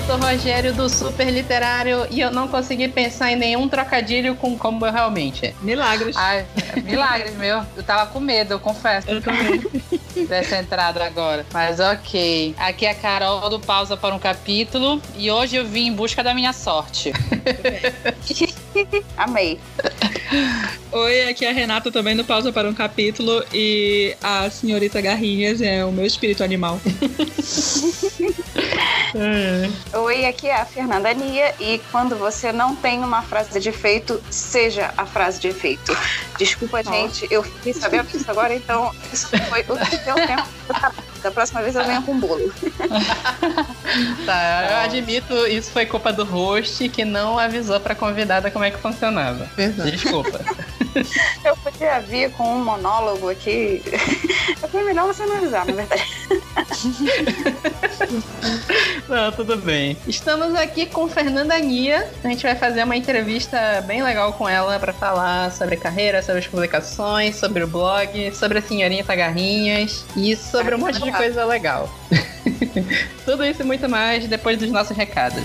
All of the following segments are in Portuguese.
Vitor Rogério do Super Literário e eu não consegui pensar em nenhum trocadilho com como eu realmente. Milagres. Ai, milagres, meu. Eu tava com medo, eu confesso. Eu também. Dessa entrada agora. Mas ok. Aqui é a Carol do Pausa para um Capítulo e hoje eu vim em busca da minha sorte. Amei. Oi, aqui é a Renata também do Pausa para um Capítulo e a senhorita Garrinhas é o meu espírito animal. Oi, aqui é a Fernanda Nia e quando você não tem uma frase de efeito, seja a frase de efeito. Desculpa, gente, eu fiquei sabendo disso agora, então isso foi o que deu tempo. Da próxima vez eu venho com bolo. Tá, eu admito, isso foi culpa do host que não avisou pra convidada como é que funcionava. Verdade. Desculpa. Eu podia vir com um monólogo aqui. Foi melhor você não avisar, na verdade. Não, tudo bem. Estamos aqui com Fernanda Nia. A gente vai fazer uma entrevista bem legal com ela pra falar sobre carreira, sobre as publicações, sobre o blog, sobre a senhorinha Garrinhas e sobre um monte de legal. coisa legal. Tudo isso e muito mais depois dos nossos recados.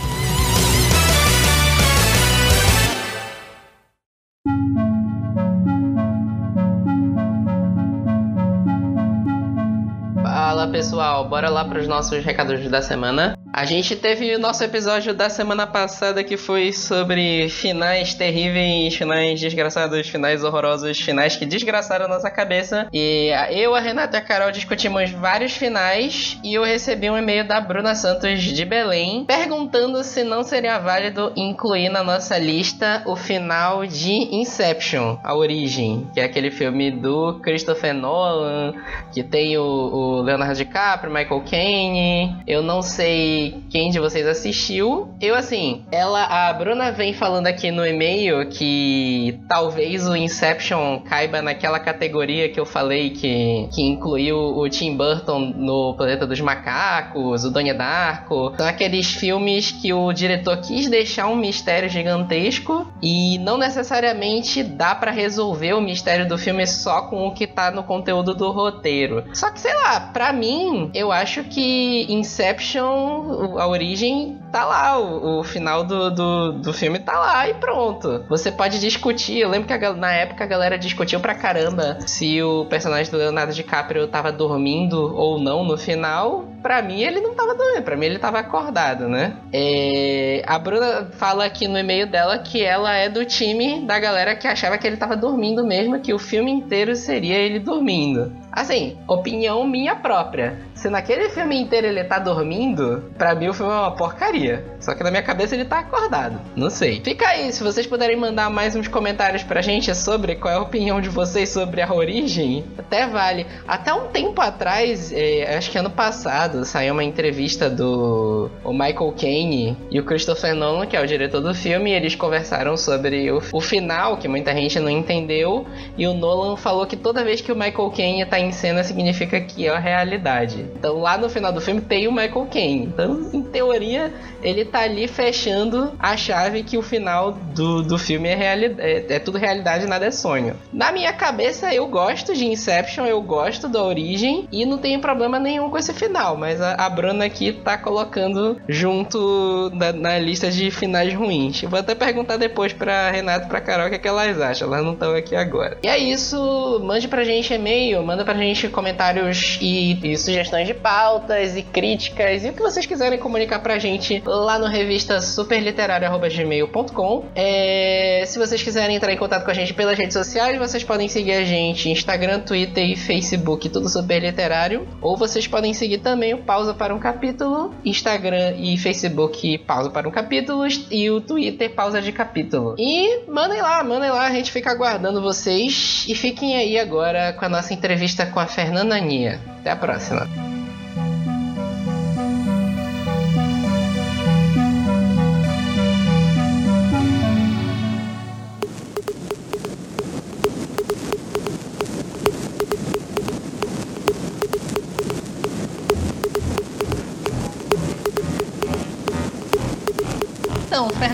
Fala pessoal, bora lá para os nossos recados da semana. A gente teve o nosso episódio da semana passada que foi sobre finais terríveis, finais desgraçados, finais horrorosos, finais que desgraçaram nossa cabeça. E eu, a Renata e a Carol discutimos vários finais e eu recebi um e-mail da Bruna Santos de Belém perguntando se não seria válido incluir na nossa lista o final de Inception, a origem, que é aquele filme do Christopher Nolan, que tem o, o Leonardo DiCaprio, Michael Caine. Eu não sei quem de vocês assistiu. Eu, assim, ela, a Bruna vem falando aqui no e-mail que talvez o Inception caiba naquela categoria que eu falei que, que incluiu o Tim Burton no Planeta dos Macacos, o Donnie Darko. São aqueles filmes que o diretor quis deixar um mistério gigantesco e não necessariamente dá pra resolver o mistério do filme só com o que tá no conteúdo do roteiro. Só que, sei lá, pra mim, eu acho que Inception, a origem, tá lá. O, o final do, do, do filme tá lá e pronto. Você pode discutir. Eu lembro que a na época a galera discutiu pra caramba se o personagem do Leonardo DiCaprio tava dormindo ou não no final. Pra mim, ele não tava dormindo. Pra mim, ele tava acordado, né? É, A Bruna fala aqui no e-mail dela que ela é do time da galera que achava que ele tava dormindo mesmo, que o filme inteiro seria ele dormindo. Assim, opinião minha própria. Se naquele filme inteiro ele tá dormindo, pra mim o filme é uma porcaria. Só que na minha cabeça ele tá acordado. Não sei. Fica aí, se vocês puderem mandar mais uns comentários pra gente sobre qual é a opinião de vocês sobre a origem, até vale. Até um tempo atrás, é, acho que ano passado, saiu uma entrevista do o Michael Caine e o Christopher Nolan, que é o diretor do filme, e eles conversaram sobre o, o final, que muita gente não entendeu, e o Nolan falou que toda vez que o Michael Caine tá em cena significa que é a realidade. Então lá no final do filme tem o Michael Caine. Então, em teoria, ele tá ali fechando a chave que o final do, do filme é, reali é, é tudo realidade, nada é sonho. Na minha cabeça, eu gosto de Inception, eu gosto da origem e não tenho problema nenhum com esse final, mas a, a Bruna aqui tá colocando junto na, na lista de finais ruins. Vou até perguntar depois pra Renata e pra Carol o que, é que elas acham, elas não estão aqui agora. E é isso, mande pra gente e-mail, manda pra gente comentários e, e sugestões de pautas e críticas e o que vocês quiserem comunicar pra gente lá no revista superliterário.gmail.com. É, se vocês quiserem entrar em contato com a gente pelas redes sociais, vocês podem seguir a gente Instagram, Twitter e Facebook, tudo super literário. Ou vocês podem seguir também o Pausa para um Capítulo, Instagram e Facebook Pausa para um Capítulo e o Twitter Pausa de Capítulo. E mandem lá, mandem lá, a gente fica aguardando vocês. E fiquem aí agora com a nossa entrevista com a Fernanda Nia. Até a próxima.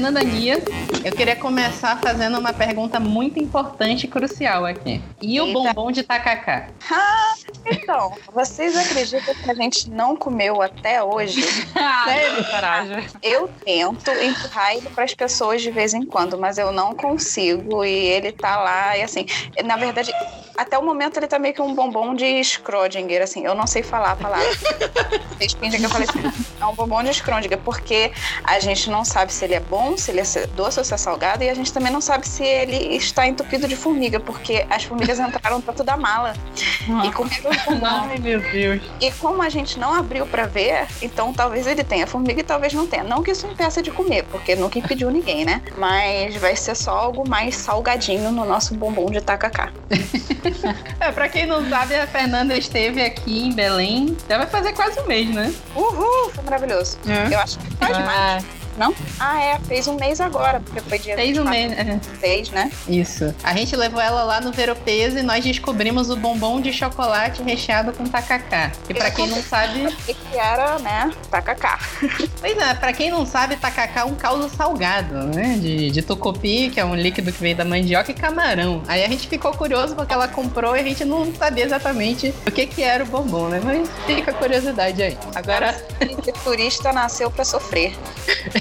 Fernanda Nia, eu queria começar fazendo uma pergunta muito importante e crucial aqui. E o Eita. bombom de tacacá? Ah, Então, vocês acreditam que a gente não comeu até hoje? Sério, coragem. Eu tento empurrar ele para as pessoas de vez em quando, mas eu não consigo. E ele tá lá, e assim, na verdade, até o momento ele tá meio que um bombom de Schrödinger, assim, eu não sei falar a palavra. Vocês pensam que eu falei assim, é um bombom de Schrödinger, porque a gente não sabe se ele é bom, se ele é doce ou se é salgado, e a gente também não sabe se ele está entupido de formiga, porque as formigas entraram dentro da mala e comeram o bombom. Ai, meu Deus. E como a gente não abriu pra ver, então talvez ele tenha formiga e talvez não tenha. Não que isso impeça de comer, porque nunca impediu ninguém, né? Mas vai ser só algo mais salgadinho no nosso bombom de tacacá. É, pra quem não sabe, a Fernanda esteve aqui em Belém. Já vai fazer quase um mês, né? Uhul, foi maravilhoso. É. Eu acho que faz mais. Não? Ah, é, fez um mês agora, porque foi dia fez um 24, mês. é. Fez, né? Isso. A gente levou ela lá no Veropeso e nós descobrimos o bombom de chocolate recheado com tacacá. E pra quem não sabe, que era, né, tacacá. pois é, pra quem não sabe, tacacá é um caldo salgado, né? De, de tucupi, que é um líquido que vem da mandioca e camarão. Aí a gente ficou curioso porque ela comprou e a gente não sabia exatamente o que que era o bombom, né? Mas fica a curiosidade aí. Agora, turista nasceu pra sofrer.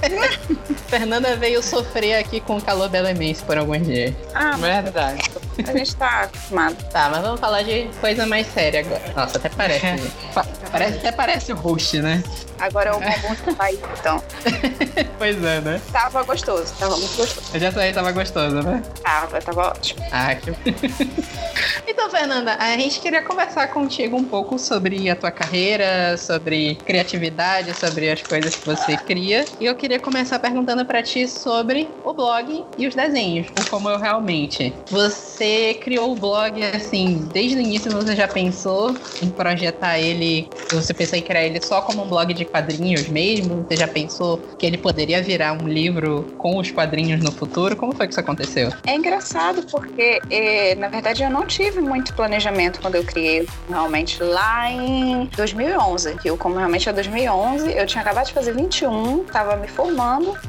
Fernanda veio sofrer aqui com o calor belemense por alguns dias. Ah, Verdade. a gente tá acostumado. Tá, mas vamos falar de coisa mais séria agora. Nossa, até parece. Pa- parece até parece o host, né? Agora é o bombom de país, então. Pois é, né? Tava gostoso, tava muito gostoso. Eu já sabia que tava gostoso, né? Tava, tava ótimo. Ah, que... então, Fernanda, a gente queria conversar contigo um pouco sobre a tua carreira, sobre criatividade, sobre as coisas que você cria. E eu queria começar perguntando pra ti sobre o blog e os desenhos, o como eu realmente. Você criou o blog assim, desde o início você já pensou em projetar ele, você pensou em criar ele só como um blog de quadrinhos mesmo? Você já pensou que ele poderia virar um livro com os quadrinhos no futuro? Como foi que isso aconteceu? É engraçado porque, eh, na verdade, eu não tive muito planejamento quando eu criei realmente lá em 2011. Que eu, como realmente é 2011, eu tinha acabado de fazer 21, tava me formando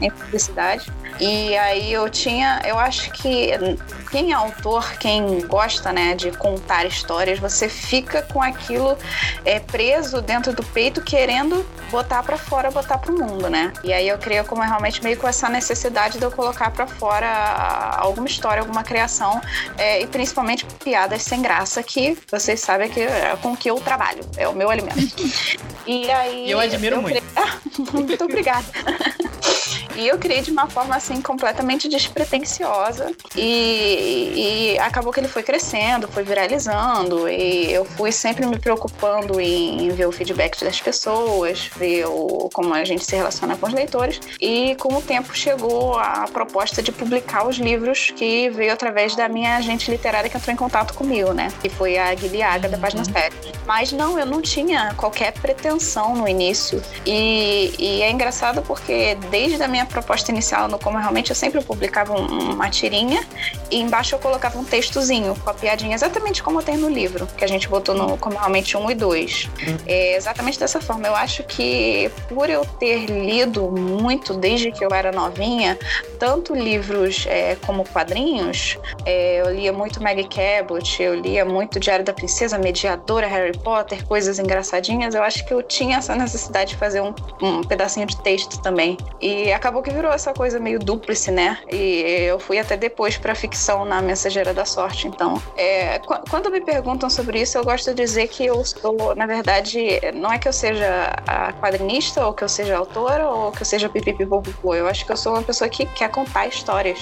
em publicidade. E aí eu tinha, eu acho que quem é autor, quem gosta, né, de contar histórias, você fica com aquilo é, preso dentro do peito, querendo botar pra fora, botar pro mundo, né? E aí eu criei como realmente meio com essa necessidade de eu colocar pra fora alguma história, alguma criação, é, e principalmente piadas sem graça, que vocês sabem que é com que eu trabalho, é o meu alimento. E aí. Eu admiro muito. criei- muito obrigada. E eu criei de uma forma assim completamente despretensiosa. E, e acabou que ele foi crescendo, foi viralizando. E eu fui sempre me preocupando em ver o feedback das pessoas, ver o, como a gente se relaciona com os leitores. E com o tempo chegou a proposta de publicar os livros que veio através da minha agente literária que entrou em contato comigo, né? Que foi a Guilherme da página 7. Mas não, eu não tinha qualquer pretensão no início. E, e é engraçado porque desde a minha proposta inicial no Como Realmente eu sempre publicava um- uma tirinha e embaixo eu colocava um textozinho com a piadinha exatamente como tem no livro, que a gente botou no Como Realmente 1 e 2. É exatamente dessa forma. Eu acho que por eu ter lido muito desde que eu era novinha, tanto livros é, como quadrinhos, é, eu lia muito Maggie Cabot, eu lia muito Diário da Princesa, Mediadora, Harry Potter, coisas engraçadinhas. Eu acho que eu tinha essa necessidade de fazer um, um pedacinho de texto também. E acabou que virou essa coisa meio dúplice, né? E eu fui até depois pra ficção na Mensageira da Sorte. Então, é, qu- quando me perguntam sobre isso, eu gosto de dizer que eu sou, na verdade, não é que eu seja a quadrinista, ou que eu seja autora, ou que eu seja pipipipopopô. Eu acho que eu sou uma pessoa que quer contar histórias,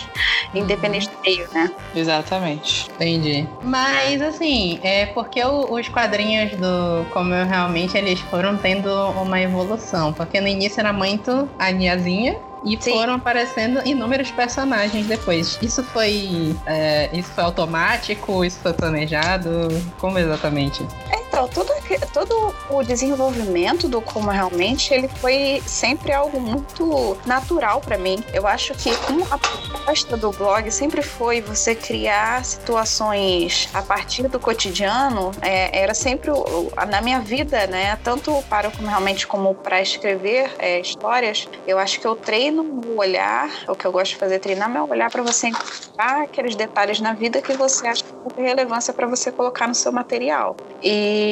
independente do meio, né? Exatamente. Entendi. Mas assim, é porque os quadrinhos do Como eu realmente eles foram tendo uma evolução. Porque no início era muito a Niazinha. E Sim. foram aparecendo inúmeros personagens depois. Isso foi. é, isso foi automático? Isso foi planejado? Como exatamente? Então, Então, todo, todo o desenvolvimento do como realmente ele foi sempre algo muito natural para mim. Eu acho que uma proposta do blog sempre foi você criar situações a partir do cotidiano. É, era sempre o, na minha vida, né? Tanto para o como realmente como para escrever é, histórias. Eu acho que eu treino o olhar. O que eu gosto de fazer é treinar meu olhar para você encontrar aqueles detalhes na vida que você acha que tem relevância para você colocar no seu material. E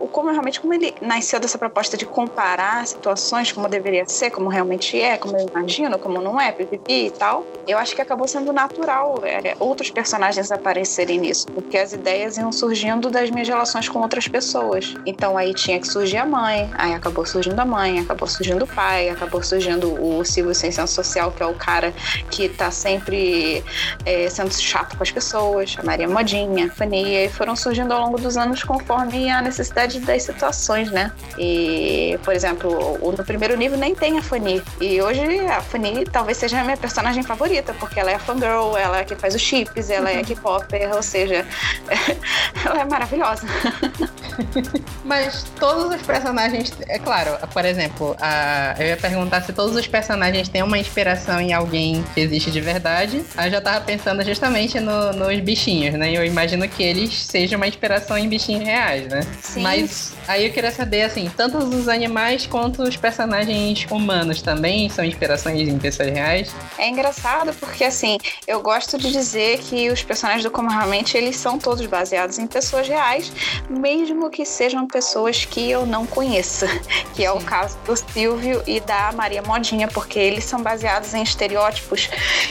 o como realmente como ele nasceu dessa proposta de comparar situações como deveria ser, como realmente é, como eu imagino, como não é, pipipi e tal. Eu acho que acabou sendo natural é, outros personagens aparecerem nisso, porque as ideias iam surgindo das minhas relações com outras pessoas. Então aí tinha que surgir a mãe, aí acabou surgindo a mãe, acabou surgindo o pai, acabou surgindo o Silvio Sem Senso Social, que é o cara que tá sempre é, sendo chato com as pessoas, a Maria Modinha, a Fania, e foram surgindo ao longo dos anos conforme a necessidade das situações, né? E, por exemplo, no primeiro nível nem tem a Fanny. E hoje a Fanny talvez seja a minha personagem favorita, porque ela é a fangirl, ela é que faz os chips, ela é K-popper, ou seja, ela é maravilhosa. Mas todos os personagens, é claro, por exemplo, a, eu ia perguntar se todos os personagens têm uma inspiração em alguém que existe de verdade. Aí eu já tava pensando justamente no, nos bichinhos, né? Eu imagino que eles sejam uma inspiração em bichinhos reais, né? Sim. Mas aí eu queria saber, assim, tanto os animais quanto os personagens humanos também são inspirações em pessoas reais? É engraçado porque, assim, eu gosto de dizer que os personagens do Como Realmente, eles são todos baseados em pessoas reais, mesmo que sejam pessoas que eu não conheça, que é o caso do Silvio e da Maria Modinha, porque eles são baseados em estereótipos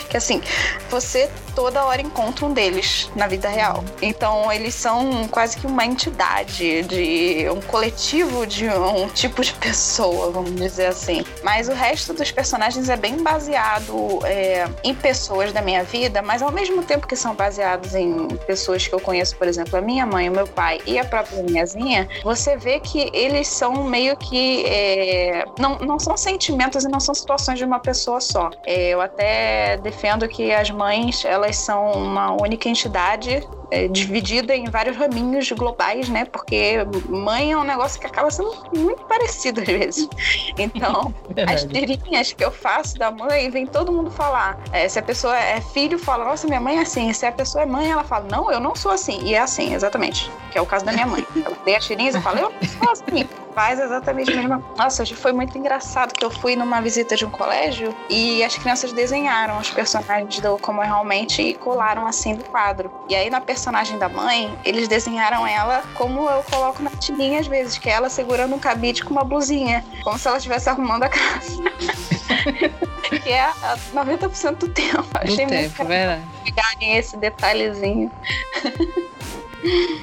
que, assim, você toda hora encontra um deles na vida real. Então, eles são quase que uma entidade de um coletivo de um tipo de pessoa, vamos dizer assim. Mas o resto dos personagens é bem baseado é, em pessoas da minha vida, mas ao mesmo tempo que são baseados em pessoas que eu conheço, por exemplo, a minha mãe, o meu pai e a própria minhazinha, você vê que eles são meio que. É, não, não são sentimentos e não são situações de uma pessoa só. É, eu até defendo que as mães, elas são uma única entidade é, dividida em vários raminhos globais, né? Porque mãe é um negócio que acaba sendo muito parecido às vezes. Então, as tirinhas que eu faço da mãe, vem todo mundo falar. É, se a pessoa é filho, fala, nossa, minha mãe é assim. Se a pessoa é mãe, ela fala, não, eu não sou assim. E é assim, exatamente. Que é o caso da minha mãe. Ela tem as tirinhas e fala, eu não sou assim faz exatamente a mesma Nossa, hoje foi muito engraçado que eu fui numa visita de um colégio e as crianças desenharam os personagens do Como é Realmente e colaram assim no quadro. E aí na personagem da mãe, eles desenharam ela como eu coloco na tirinha às vezes, que é ela segurando um cabide com uma blusinha, como se ela estivesse arrumando a casa. que é 90% do tempo. Achei do muito tempo, verdade. pegarem esse detalhezinho.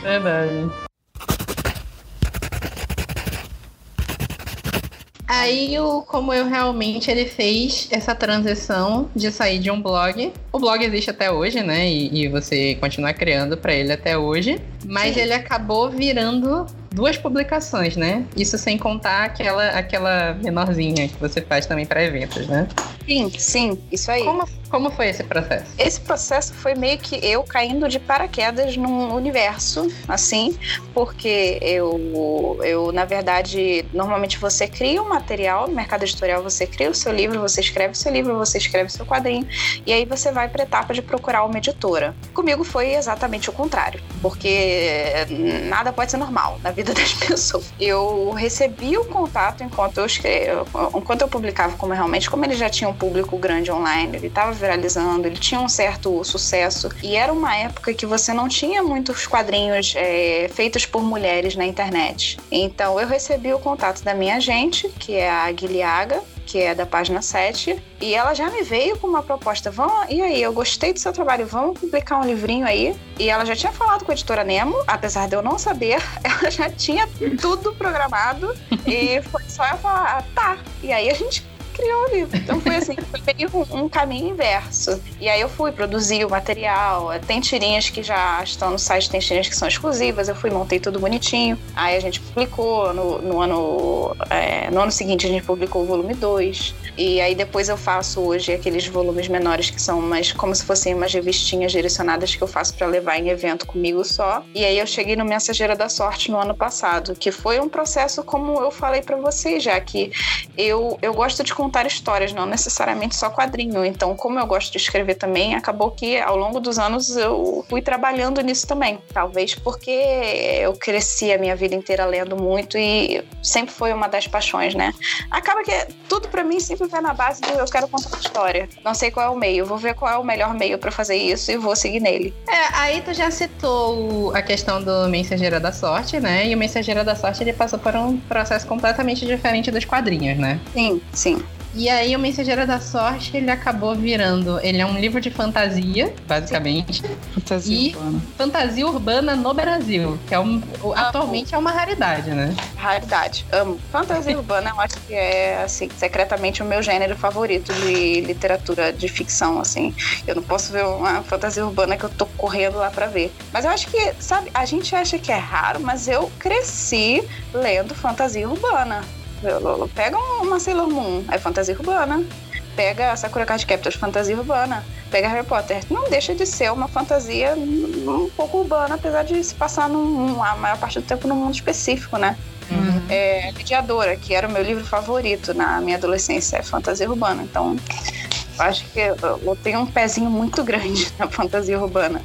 Verdade. Aí, o, como eu realmente ele fez essa transição de sair de um blog. O blog existe até hoje, né? E, e você continua criando para ele até hoje. Mas Sim. ele acabou virando duas publicações, né? Isso sem contar aquela, aquela menorzinha que você faz também para eventos, né? Sim, sim, isso aí. Como, como foi esse processo? Esse processo foi meio que eu caindo de paraquedas num universo, assim, porque eu, eu na verdade, normalmente você cria um material no mercado editorial, você cria o seu livro, você escreve o seu livro, você escreve o seu quadrinho, e aí você vai para a etapa de procurar uma editora. Comigo foi exatamente o contrário, porque nada pode ser normal na vida das pessoas. Eu recebi o contato enquanto eu escrevo, enquanto eu publicava como realmente, como ele já tinha um público grande online, ele estava viralizando, ele tinha um certo sucesso e era uma época que você não tinha muitos quadrinhos é, feitos por mulheres na internet. Então eu recebi o contato da minha agente, que é a Guilhaga, que é da página 7, e ela já me veio com uma proposta. Vamos, e aí, eu gostei do seu trabalho, vamos publicar um livrinho aí. E ela já tinha falado com a editora Nemo, apesar de eu não saber, ela já tinha tudo programado. e foi só eu falar, ah, tá. E aí a gente Então foi assim, foi meio um, caminho inverso. E aí eu fui produzir o material. Tem tirinhas que já estão no site, tem tirinhas que são exclusivas. Eu fui, montei tudo bonitinho. Aí a gente publicou no, no ano. É, no ano seguinte a gente publicou o volume 2. E aí depois eu faço hoje aqueles volumes menores que são mais como se fossem umas revistinhas direcionadas que eu faço para levar em evento comigo só. E aí eu cheguei no Mensageira da Sorte no ano passado, que foi um processo como eu falei para vocês já que eu eu gosto de histórias, não necessariamente só quadrinho. Então, como eu gosto de escrever também, acabou que ao longo dos anos eu fui trabalhando nisso também. Talvez porque eu cresci a minha vida inteira lendo muito e sempre foi uma das paixões, né? Acaba que tudo para mim sempre vai na base do eu quero contar uma história. Não sei qual é o meio, vou ver qual é o melhor meio para fazer isso e vou seguir nele. É, aí tu já citou a questão do Mensageiro da Sorte, né? E o Mensageiro da Sorte ele passou por um processo completamente diferente dos quadrinhos, né? Sim, sim. E aí o Mensageiro da Sorte, ele acabou virando, ele é um livro de fantasia, basicamente. Fantasia e urbana. fantasia urbana no Brasil, que é um, atualmente é uma raridade, né? Raridade. Amo. Fantasia urbana, eu acho que é, assim, secretamente o meu gênero favorito de literatura de ficção, assim. Eu não posso ver uma fantasia urbana que eu tô correndo lá pra ver. Mas eu acho que, sabe, a gente acha que é raro, mas eu cresci lendo fantasia urbana. Pega uma Sailor Moon, é fantasia urbana. Pega Sakura Card Captors, fantasia urbana. Pega Harry Potter. Não deixa de ser uma fantasia um pouco urbana, apesar de se passar num, a maior parte do tempo num mundo específico, né? Uhum. É, Mediadora, que era o meu livro favorito na minha adolescência, é fantasia urbana. Então, eu acho que eu, eu tenho um pezinho muito grande na fantasia urbana.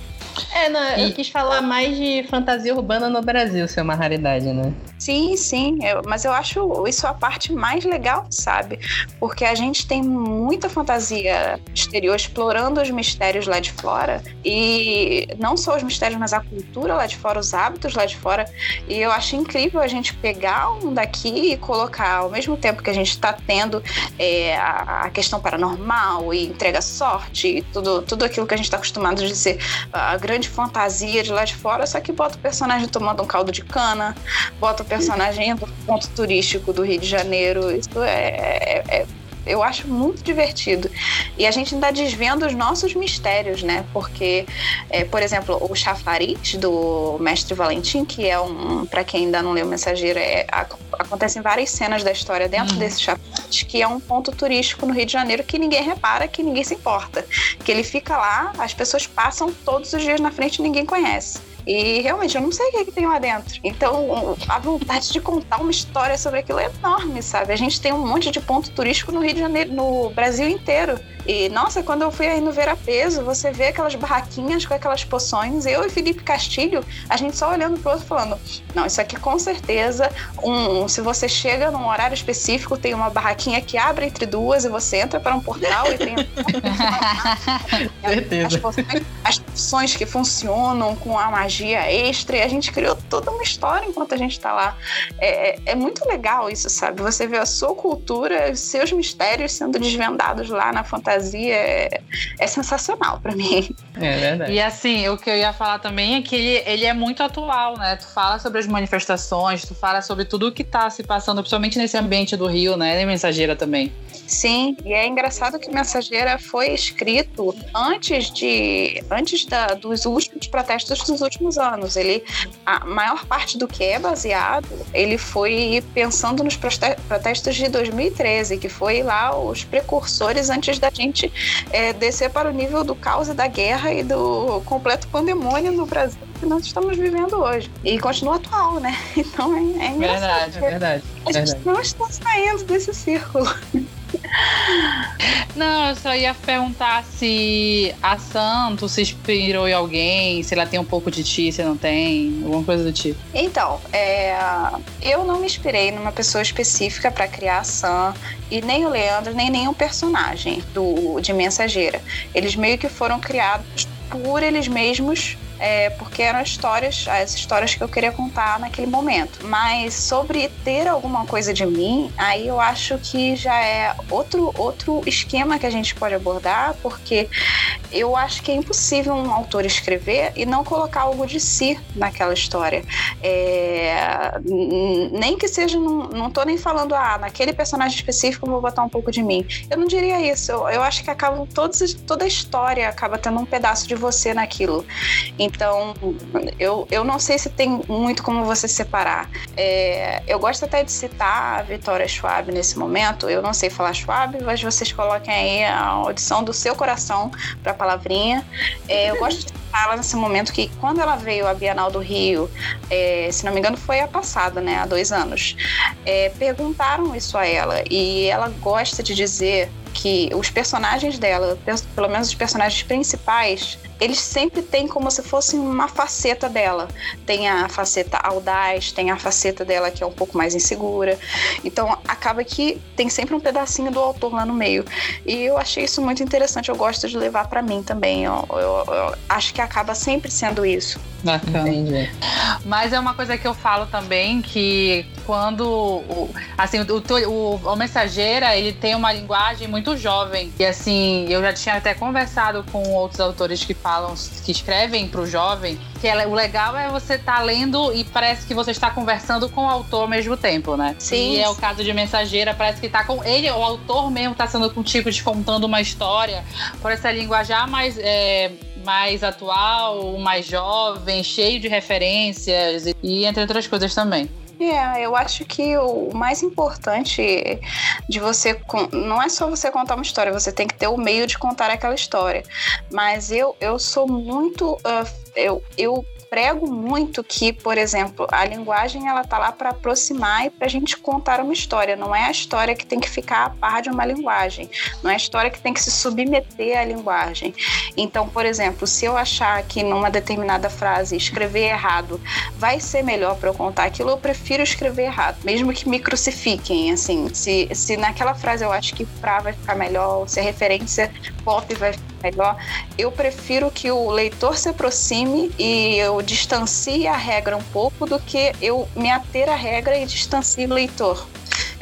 É, não, eu E- quis falar mais de fantasia urbana no Brasil, ser uma raridade, né? Sim, sim, eu- mas eu acho isso a parte mais legal, sabe? Porque a gente tem muita fantasia exterior explorando os mistérios lá de fora e não só os mistérios, mas a cultura lá de fora, os hábitos lá de fora. E eu acho incrível a gente pegar um daqui e colocar ao mesmo tempo que a gente está tendo é, a, a questão paranormal e entrega sorte e tudo, tudo aquilo que a gente está acostumado de ser a grande fantasia de lá de fora, só que bota o personagem tomando um caldo de cana, bota o personagem pro ponto turístico do Rio de Janeiro. Isso é, é- é- eu acho muito divertido. E a gente ainda desvenda os nossos mistérios, né? Porque, é, por exemplo, o chafariz do Mestre Valentim, que é um, para quem ainda não leu o Mensageiro, é, ac- acontecem várias cenas da história dentro Uhum. desse chafariz, que é um ponto turístico no Rio de Janeiro que ninguém repara, que ninguém se importa. Que ele fica lá, as pessoas passam todos os dias na frente e ninguém conhece. E realmente eu não sei o que, é que tem lá dentro. Então a vontade de contar uma história sobre aquilo é enorme, sabe? A gente tem um monte de ponto turístico no Rio de Janeiro, no Brasil inteiro. E nossa, quando eu fui aí no Vera Peso, você vê aquelas barraquinhas com aquelas poções. Eu e Felipe Castilho, a gente só olhando pro outro falando: não, isso aqui com certeza, um, se você chega num horário específico, tem uma barraquinha que abre entre duas e você entra para um portal e tem as Certeza. poções, as poções que funcionam com a magia extra, e a gente criou toda uma história enquanto a gente tá lá. É, é- é muito legal isso, sabe? Você vê a sua cultura, os seus mistérios sendo desvendados lá na fantasia, é, é sensacional pra mim. É verdade. E assim, o que eu ia falar também é que ele, ele é muito atual, né? Tu fala sobre as manifestações, tu fala sobre tudo o que tá se passando, principalmente nesse ambiente do Rio, né? E mensageira também. Sim, e é engraçado que Mensageira foi escrito antes de antes da, dos últimos protestos dos últimos anos. Ele a maior parte do que é baseado, ele foi pensando nos protestos de 2013, que foi lá os precursores antes da gente é, descer para o nível do caos e da guerra e do completo pandemônio no Brasil que nós estamos vivendo hoje. E continua atual, né? Então é, é engraçado. Verdade, verdade. A gente verdade. não está saindo desse círculo. Não, eu só ia perguntar se a Santo se inspirou em alguém, se ela tem um pouco de ti, se não tem, alguma coisa do tipo. Então, é, eu não me inspirei numa pessoa específica para criar a Sam e nem o Leandro, nem nenhum personagem do, de Mensageira. Eles meio que foram criados por eles mesmos, é, porque eram histórias, as histórias que eu queria contar naquele momento. Mas sobre ter alguma coisa de mim, aí eu acho que já é outro, outro esquema que a gente pode abordar, porque eu acho que é impossível um autor escrever e não colocar algo de si naquela história. É, nem que seja, num, não tô nem falando, ah, naquele personagem específico eu vou botar um pouco de mim. Eu não diria isso. Eu, eu acho que acaba todos, toda a história acaba tendo um pedaço de você naquilo. Então, eu, eu não sei se tem muito como você separar. É, eu gosto até de citar a Vitória Schwab nesse momento. Eu não sei falar Schwab, mas vocês coloquem aí a audição do seu coração para a palavrinha. É, eu gosto de citar ela nesse momento que quando ela veio à Bienal do Rio, é, se não me engano foi a passada, né, há dois anos, é, perguntaram isso a ela e ela gosta de dizer que os personagens dela, pelo menos os personagens principais, eles sempre têm como se fosse uma faceta dela. Tem a faceta audaz, tem a faceta dela que é um pouco mais insegura. Então acaba que tem sempre um pedacinho do autor lá no meio. E eu achei isso muito interessante. Eu gosto de levar para mim também. Eu, eu, eu, acho que acaba sempre sendo isso. Bacana. Entendi. Mas é uma coisa que eu falo também que quando assim o, o, o mensageira ele tem uma linguagem muito jovem e assim eu já tinha até conversado com outros autores que falam, que escrevem para o jovem, que ela, o legal é você estar tá lendo e parece que você está conversando com o autor ao mesmo tempo, né? Sim. E é o caso de Mensageira, parece que está com ele, o autor mesmo está sendo contigo, te contando uma história, por essa linguajar mais. É, mais atual, mais jovem, cheio de referências e entre outras coisas também. É, eu acho que o mais importante de você não é só você contar uma história, você tem que ter o meio de contar aquela história. Mas eu, eu sou muito. Uh, eu, eu prego muito que, por exemplo, a linguagem ela tá lá para aproximar e para a gente contar uma história. Não é a história que tem que ficar a par de uma linguagem. Não é a história que tem que se submeter à linguagem. Então, por exemplo, se eu achar que numa determinada frase escrever errado vai ser melhor para eu contar aquilo, eu prefiro escrever errado, mesmo que me crucifiquem. Assim, se, se naquela frase eu acho que pra vai ficar melhor, se a referência pop vai melhor, eu prefiro que o leitor se aproxime e eu distancie a regra um pouco do que eu me ater à regra e distancie o leitor.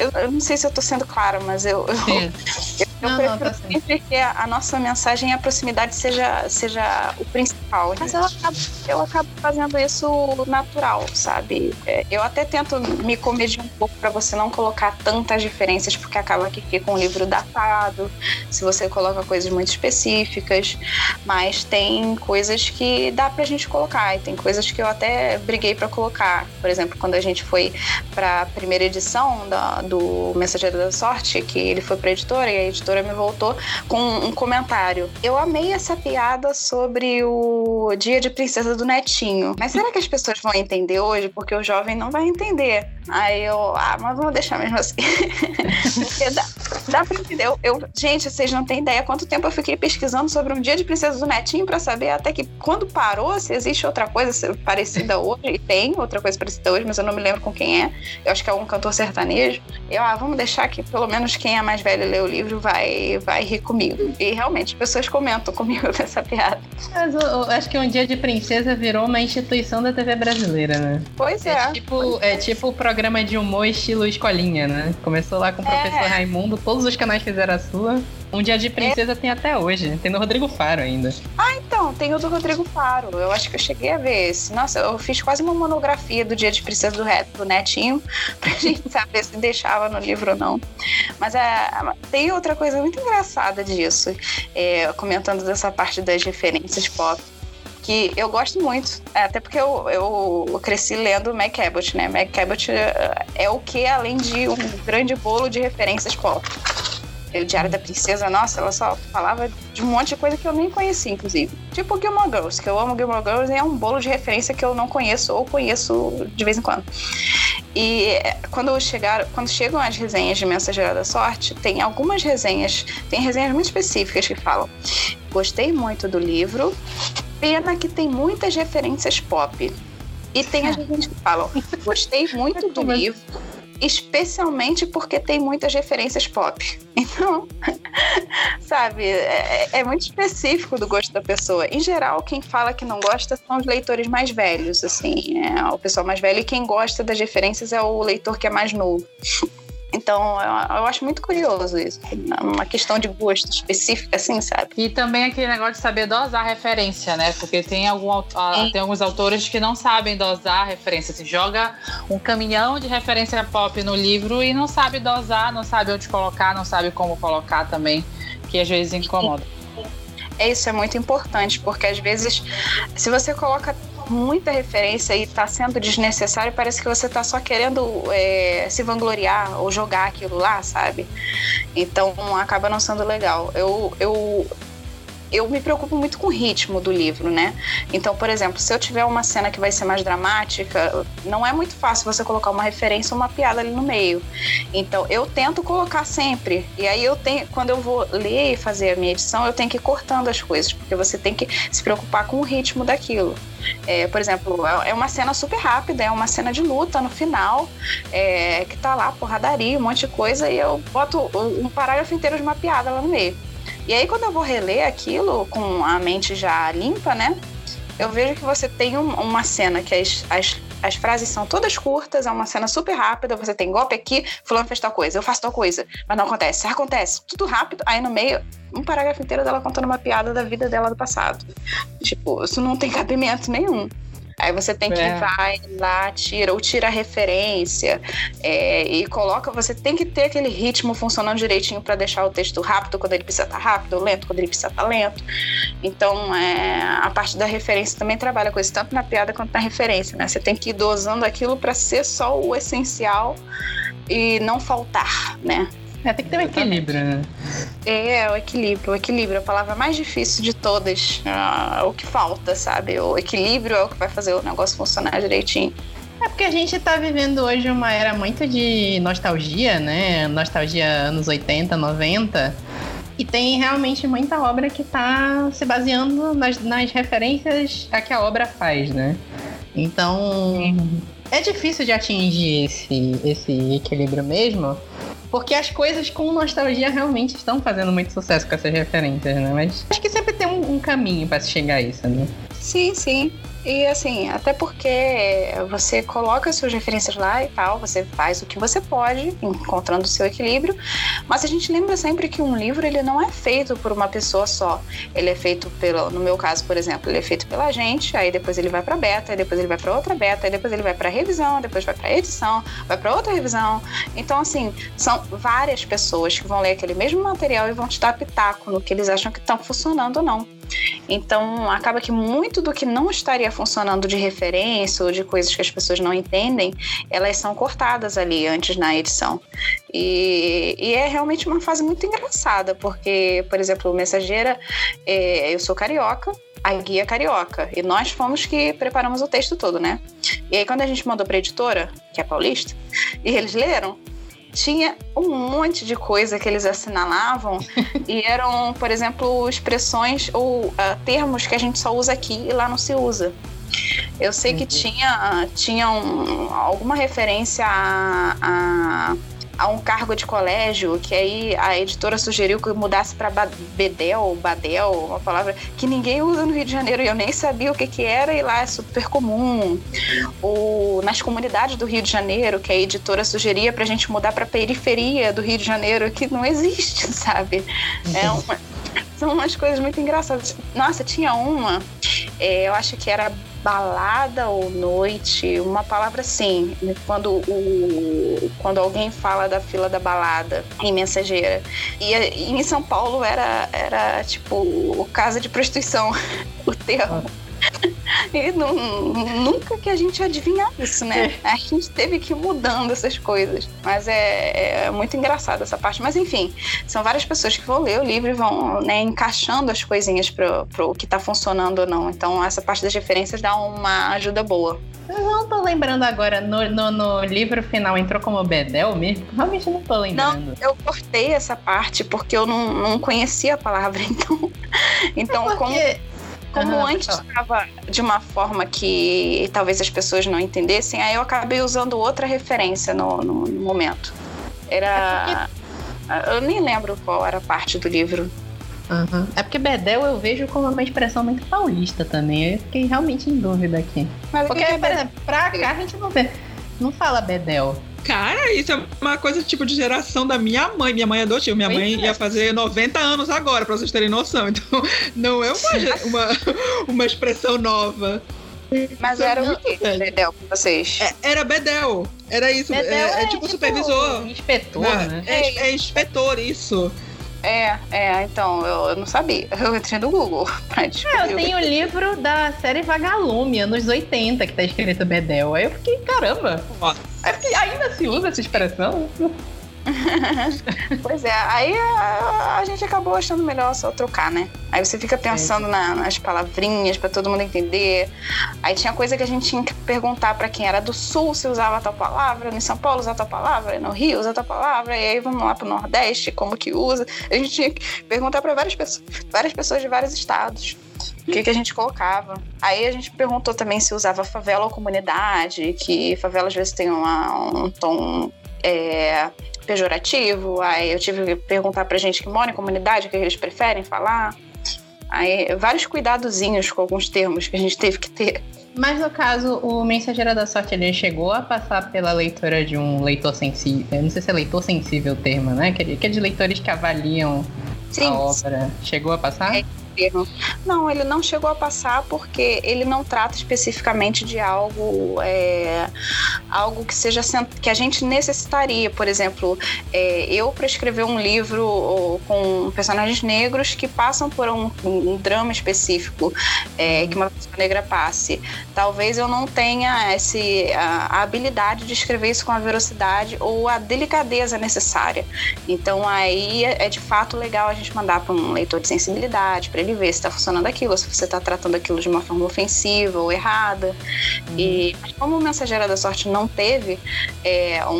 Eu, eu não sei se eu estou sendo clara, mas eu, eu, eu eu não, prefiro não, tá sempre que a, nossa mensagem e a proximidade seja, seja o principal. Mas eu acabo, eu acabo fazendo isso natural, sabe? É, eu até tento me comedir um pouco para você não colocar tantas diferenças, porque acaba que fica um livro datado, se você coloca coisas muito específicas. Mas tem coisas que dá pra gente colocar, e tem coisas que eu até briguei para colocar. Por exemplo, quando a gente foi para a primeira edição da, do Mensageiro da Sorte, que ele foi pra editora e a editora me voltou com um comentário. Eu amei essa piada sobre o Dia de Princesa do Netinho. Mas será que as pessoas vão entender hoje? Porque o jovem não vai entender. Aí eu, ah, mas vamos deixar mesmo assim. Porque dá, dá pra entender. Eu, eu, gente, vocês não têm ideia quanto tempo eu fiquei pesquisando sobre um Dia de Princesa do Netinho para saber até que quando parou, se existe outra coisa parecida hoje. E tem outra coisa parecida hoje, mas eu não me lembro com quem é. Eu acho que é um cantor sertanejo. Eu, ah, vamos deixar que pelo menos quem é mais velho lê o livro vai vai, rir comigo. E realmente, pessoas comentam comigo dessa piada. Mas eu, eu acho que um dia de princesa virou uma instituição da TV brasileira, né? Pois é. É tipo, é tipo o programa de humor estilo escolinha, né? Começou lá com o é. professor Raimundo, todos os canais fizeram a sua. Um Dia de Princesa é. tem até hoje. Tem no Rodrigo Faro ainda. Ah, então, tem o do Rodrigo Faro. Eu acho que eu cheguei a ver esse. Nossa, eu fiz quase uma monografia do Dia de Princesa do, Reto, do Netinho, pra gente saber se deixava no livro ou não. Mas é, tem outra coisa muito engraçada disso, é, comentando dessa parte das referências pop que eu gosto muito, até porque eu, eu cresci lendo Meg Cabot, né? Meg Cabot é, é o que além de um grande bolo de referências pop o Diário da Princesa, nossa, ela só falava de um monte de coisa que eu nem conhecia, inclusive. Tipo Gilmore Girls, que eu amo Gilmore Girls e é um bolo de referência que eu não conheço ou conheço de vez em quando. E eh, quando, chegar, quando chegam as resenhas de Mensageira da Sorte, tem algumas resenhas, tem resenhas muito específicas que falam: Gostei muito do livro, pena que tem muitas referências pop. E tem as resenhas que falam: Gostei muito do livro especialmente porque tem muitas referências pop. Então, sabe, é, é, muito específico do gosto da pessoa. Em geral, quem fala que não gosta são os leitores mais velhos, assim, é o pessoal mais velho, e quem gosta das referências é o leitor que é mais novo. Então, eu, eu, acho muito curioso isso. Uma questão de gosto específica, assim, sabe? E também aquele negócio de saber dosar a referência, né? Porque tem, algum, tem alguns autores que não sabem dosar referência. Se joga um caminhão de referência pop no livro e não sabe dosar, não sabe onde colocar, não sabe como colocar também, que às vezes incomoda. É isso, é muito importante, porque às vezes, se você coloca muita referência e está sendo desnecessário, parece que você está só querendo é, se vangloriar ou jogar aquilo lá, sabe? Então acaba não sendo legal. Eu, eu eu me preocupo muito com o ritmo do livro, né? Então, por exemplo, se eu tiver uma cena que vai ser mais dramática, não é muito fácil você colocar uma referência ou uma piada ali no meio. Então, eu tento colocar sempre. E aí eu tenho, quando eu vou ler e fazer a minha edição, eu tenho que ir cortando as coisas, porque você tem que se preocupar com o ritmo daquilo. É, por exemplo, é, é uma cena super rápida, é uma cena de luta no final, é, que tá lá, porradaria, um monte de coisa, e eu boto um parágrafo inteiro de uma piada lá no meio. E aí, quando eu vou reler aquilo com a mente já limpa, né? Eu vejo que você tem um, uma cena que as, as, as frases são todas curtas, é uma cena super rápida, você tem golpe aqui, fulano fez tal coisa, eu faço tal coisa, mas não acontece. Acontece, tudo rápido, aí no meio, um parágrafo inteiro dela contando uma piada da vida dela do passado. Tipo, isso não tem cabimento nenhum. Aí você tem que é. vai lá, tira, ou tira a referência é, e coloca. Você tem que ter aquele ritmo funcionando direitinho para deixar o texto rápido quando ele precisa estar tá rápido, lento quando ele precisa estar tá lento. Então, é, a parte da referência também trabalha com isso, tanto na piada quanto na referência, né? Você tem que ir dosando aquilo para ser só o essencial e não faltar, né? É, tem que ter um equilíbrio, né? É, o equilíbrio. O equilíbrio é a palavra mais difícil de todas. É o que falta, sabe? O equilíbrio é o que vai fazer o negócio funcionar direitinho. É porque a gente tá vivendo hoje uma era muito de nostalgia, né? Nostalgia anos 80, 90. E tem realmente muita obra que tá se baseando nas, nas referências a que a obra faz, né? Então, é difícil de atingir esse, esse equilíbrio mesmo. Porque as coisas com nostalgia realmente estão fazendo muito sucesso com essas referências, né? Mas acho que sempre tem um, um caminho para se chegar a isso, né? Sim, sim. E assim, até porque você coloca suas referências lá e tal, você faz o que você pode, encontrando o seu equilíbrio, mas a gente lembra sempre que um livro ele não é feito por uma pessoa só. Ele é feito pelo, no meu caso, por exemplo, ele é feito pela gente, aí depois ele vai para beta, aí depois ele vai para outra beta, aí depois ele vai para revisão, depois vai para edição, vai para outra revisão. Então assim, são várias pessoas que vão ler aquele mesmo material e vão te dar pitaco no que eles acham que estão funcionando ou não. Então, acaba que muito do que não estaria funcionando de referência ou de coisas que as pessoas não entendem, elas são cortadas ali antes na edição. E, e é realmente uma fase muito engraçada, porque, por exemplo, o Mensageira, é, eu sou carioca, a guia carioca. E nós fomos que preparamos o texto todo, né? E aí, quando a gente mandou para a editora, que é paulista, e eles leram, tinha um monte de coisa que eles assinalavam e eram, por exemplo, expressões ou uh, termos que a gente só usa aqui e lá não se usa. Eu sei que tinha, tinha um, alguma referência a, a a um cargo de colégio, que aí a editora sugeriu que eu mudasse para Bedel, Badel, uma palavra que ninguém usa no Rio de Janeiro e eu nem sabia o que, que era e lá é super comum. Ou nas comunidades do Rio de Janeiro, que a editora sugeria para a gente mudar para periferia do Rio de Janeiro, que não existe, sabe? É uma, são umas coisas muito engraçadas. Nossa, tinha uma, é, eu acho que era balada ou noite, uma palavra assim, quando, o, quando alguém fala da fila da balada em mensageira. E, e em São Paulo era, era tipo casa de prostituição, o termo. E não, nunca que a gente adivinhar isso, né? É. A gente teve que ir mudando essas coisas. Mas é, é muito engraçado essa parte. Mas enfim, são várias pessoas que vão ler o livro e vão né, encaixando as coisinhas para o que está funcionando ou não. Então essa parte das referências dá uma ajuda boa. Eu não tô lembrando agora, no, no, no, livro final entrou como Bedel mesmo? Realmente não tô lembrando. Não, eu cortei essa parte porque eu não, não conhecia a palavra, então. Então, é como como uhum, antes estava de uma forma que talvez as pessoas não entendessem, aí eu acabei usando outra referência no, no, no momento. Era. É porque... Eu nem lembro qual era a parte do livro. Uhum. É porque Bedel eu vejo como uma expressão muito paulista também. Eu fiquei realmente em dúvida aqui. Mas porque, por exemplo, pra cá a gente não vê. Não fala Bedel. Cara, isso é uma coisa tipo de geração da minha mãe. Minha mãe é adotiva. Minha Pois mãe é. ia fazer 90 anos agora, pra vocês terem noção. Então, não é uma, uma, uma expressão nova. Mas Isso é era o muito quê, velho. Dedel, com vocês? É, era Bedel. Era isso. Bedel é, é tipo supervisor. Inspetor, Não, né? é, é inspetor, isso. É, é, então, eu, eu não sabia. Eu entrei no Google pra descobrir. É, eu tenho o livro da série Vagalume, anos 80, que tá escrito Bedel. Aí eu fiquei, caramba, Nossa. é que ainda se usa essa expressão? Pois é, aí a, a gente acabou achando melhor só trocar, né? Aí você fica pensando na- nas palavrinhas pra todo mundo entender. Aí tinha coisa que a gente tinha que perguntar pra quem era do sul se usava tal palavra, em São Paulo usa tal palavra, no Rio usa tal palavra, e aí vamos lá pro Nordeste, como que usa. A gente tinha que perguntar pra várias pessoas, várias pessoas de vários estados. O que, que a gente colocava? Aí a gente perguntou também se usava favela ou comunidade, que favela às vezes tem uma- um tom é, pejorativo. Aí eu tive que perguntar pra gente que mora em comunidade o que eles preferem falar. Aí vários cuidadozinhos com alguns termos que a gente teve que ter. Mas no caso, o Mensageiro da Sorte ele chegou a passar pela leitura de um leitor sensível. Eu não sei se é leitor sensível o termo, né? Aquele, aqueles leitores que avaliam Sim, a obra. Chegou a passar? É. termo. Não, ele não chegou a passar porque ele não trata especificamente de algo é, algo que seja que a gente necessitaria. Por exemplo, é, eu para escrever um livro com personagens negros que passam por um, um drama específico é, que uma pessoa negra passe, talvez eu não tenha esse, a, a habilidade de escrever isso com a velocidade ou a delicadeza necessária. Então aí é, é de fato legal a gente mandar para um leitor de sensibilidade, para ele ver se está funcionando aquilo, se você está tratando aquilo de uma forma ofensiva ou errada. E mas como o Mensageiro da Sorte não teve é, um-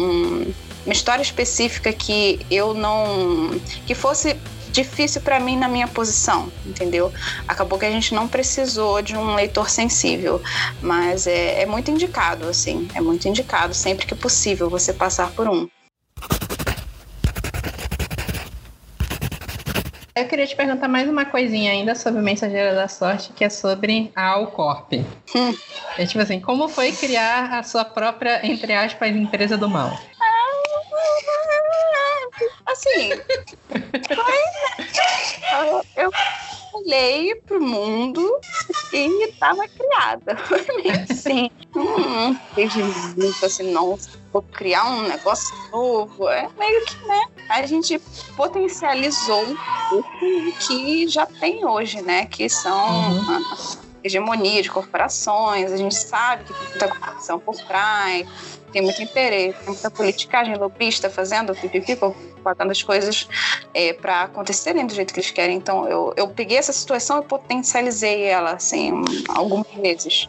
um- uma história específica que eu não. que fosse difícil para mim na minha posição, entendeu? Acabou que a gente não precisou de um leitor sensível, mas é, é muito indicado, assim, é muito indicado sempre que possível você passar por um. Eu queria te perguntar mais uma coisinha ainda sobre o Mensageiro da Sorte, que é sobre a Alcorp. Hum. É tipo assim, como foi criar a sua própria, entre aspas, empresa do mal? Assim, foi, eu olhei pro mundo e estava criada. Foi meio assim. Hum, desde muito assim, nossa, vou criar um negócio novo. É meio que, né? A gente potencializou o que já tem hoje, né? Que são a hegemonia de corporações. A gente sabe que tem muita corporação por trás tem muito interesse, tem muita politicagem lobista fazendo pipipi, botando as coisas é, para acontecerem do jeito que eles querem. Então eu, eu peguei essa situação e potencializei ela assim algumas vezes.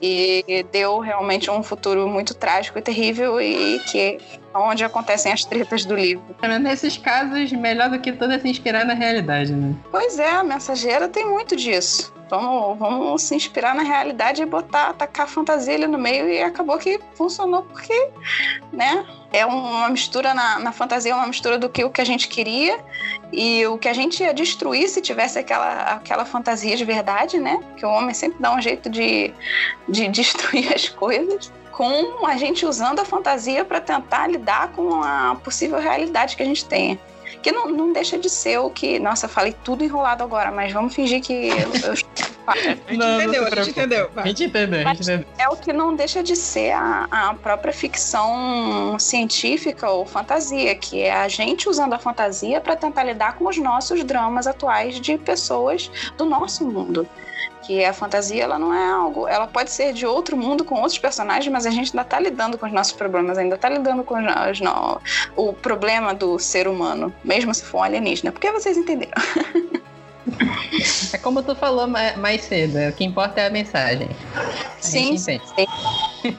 E deu realmente um futuro muito trágico e terrível e que onde acontecem as tretas do livro. Nesses casos, melhor do que tudo é se inspirar na realidade, né? Pois é, a mensageira tem muito disso. Vamos, vamos se inspirar na realidade e botar, tacar a fantasia ali no meio e acabou que funcionou porque, né? É uma mistura na, na fantasia, uma mistura do que o que a gente queria e o que a gente ia destruir se tivesse aquela, aquela fantasia de verdade, né? Que o homem sempre dá um jeito de, de destruir as coisas com a gente usando a fantasia para tentar lidar com a possível realidade que a gente tenha. Que não, não deixa de ser o que. Nossa, falei tudo enrolado agora, mas vamos fingir que eu, eu A gente Não, não entendeu, se a gente entendeu. A gente entendeu, a gente entendeu. é o que não deixa de ser a, a própria ficção científica ou fantasia, que é a gente usando a fantasia para tentar lidar com os nossos dramas atuais de pessoas do nosso mundo. Que a fantasia ela não é algo, ela pode ser de outro mundo com outros personagens, mas a gente ainda está lidando com os nossos problemas, ainda está lidando com os, no- o problema do ser humano, mesmo se for um alienígena. Porque vocês entenderam. É como tu falou ma- mais cedo, o que importa é a mensagem. A Sim, entende.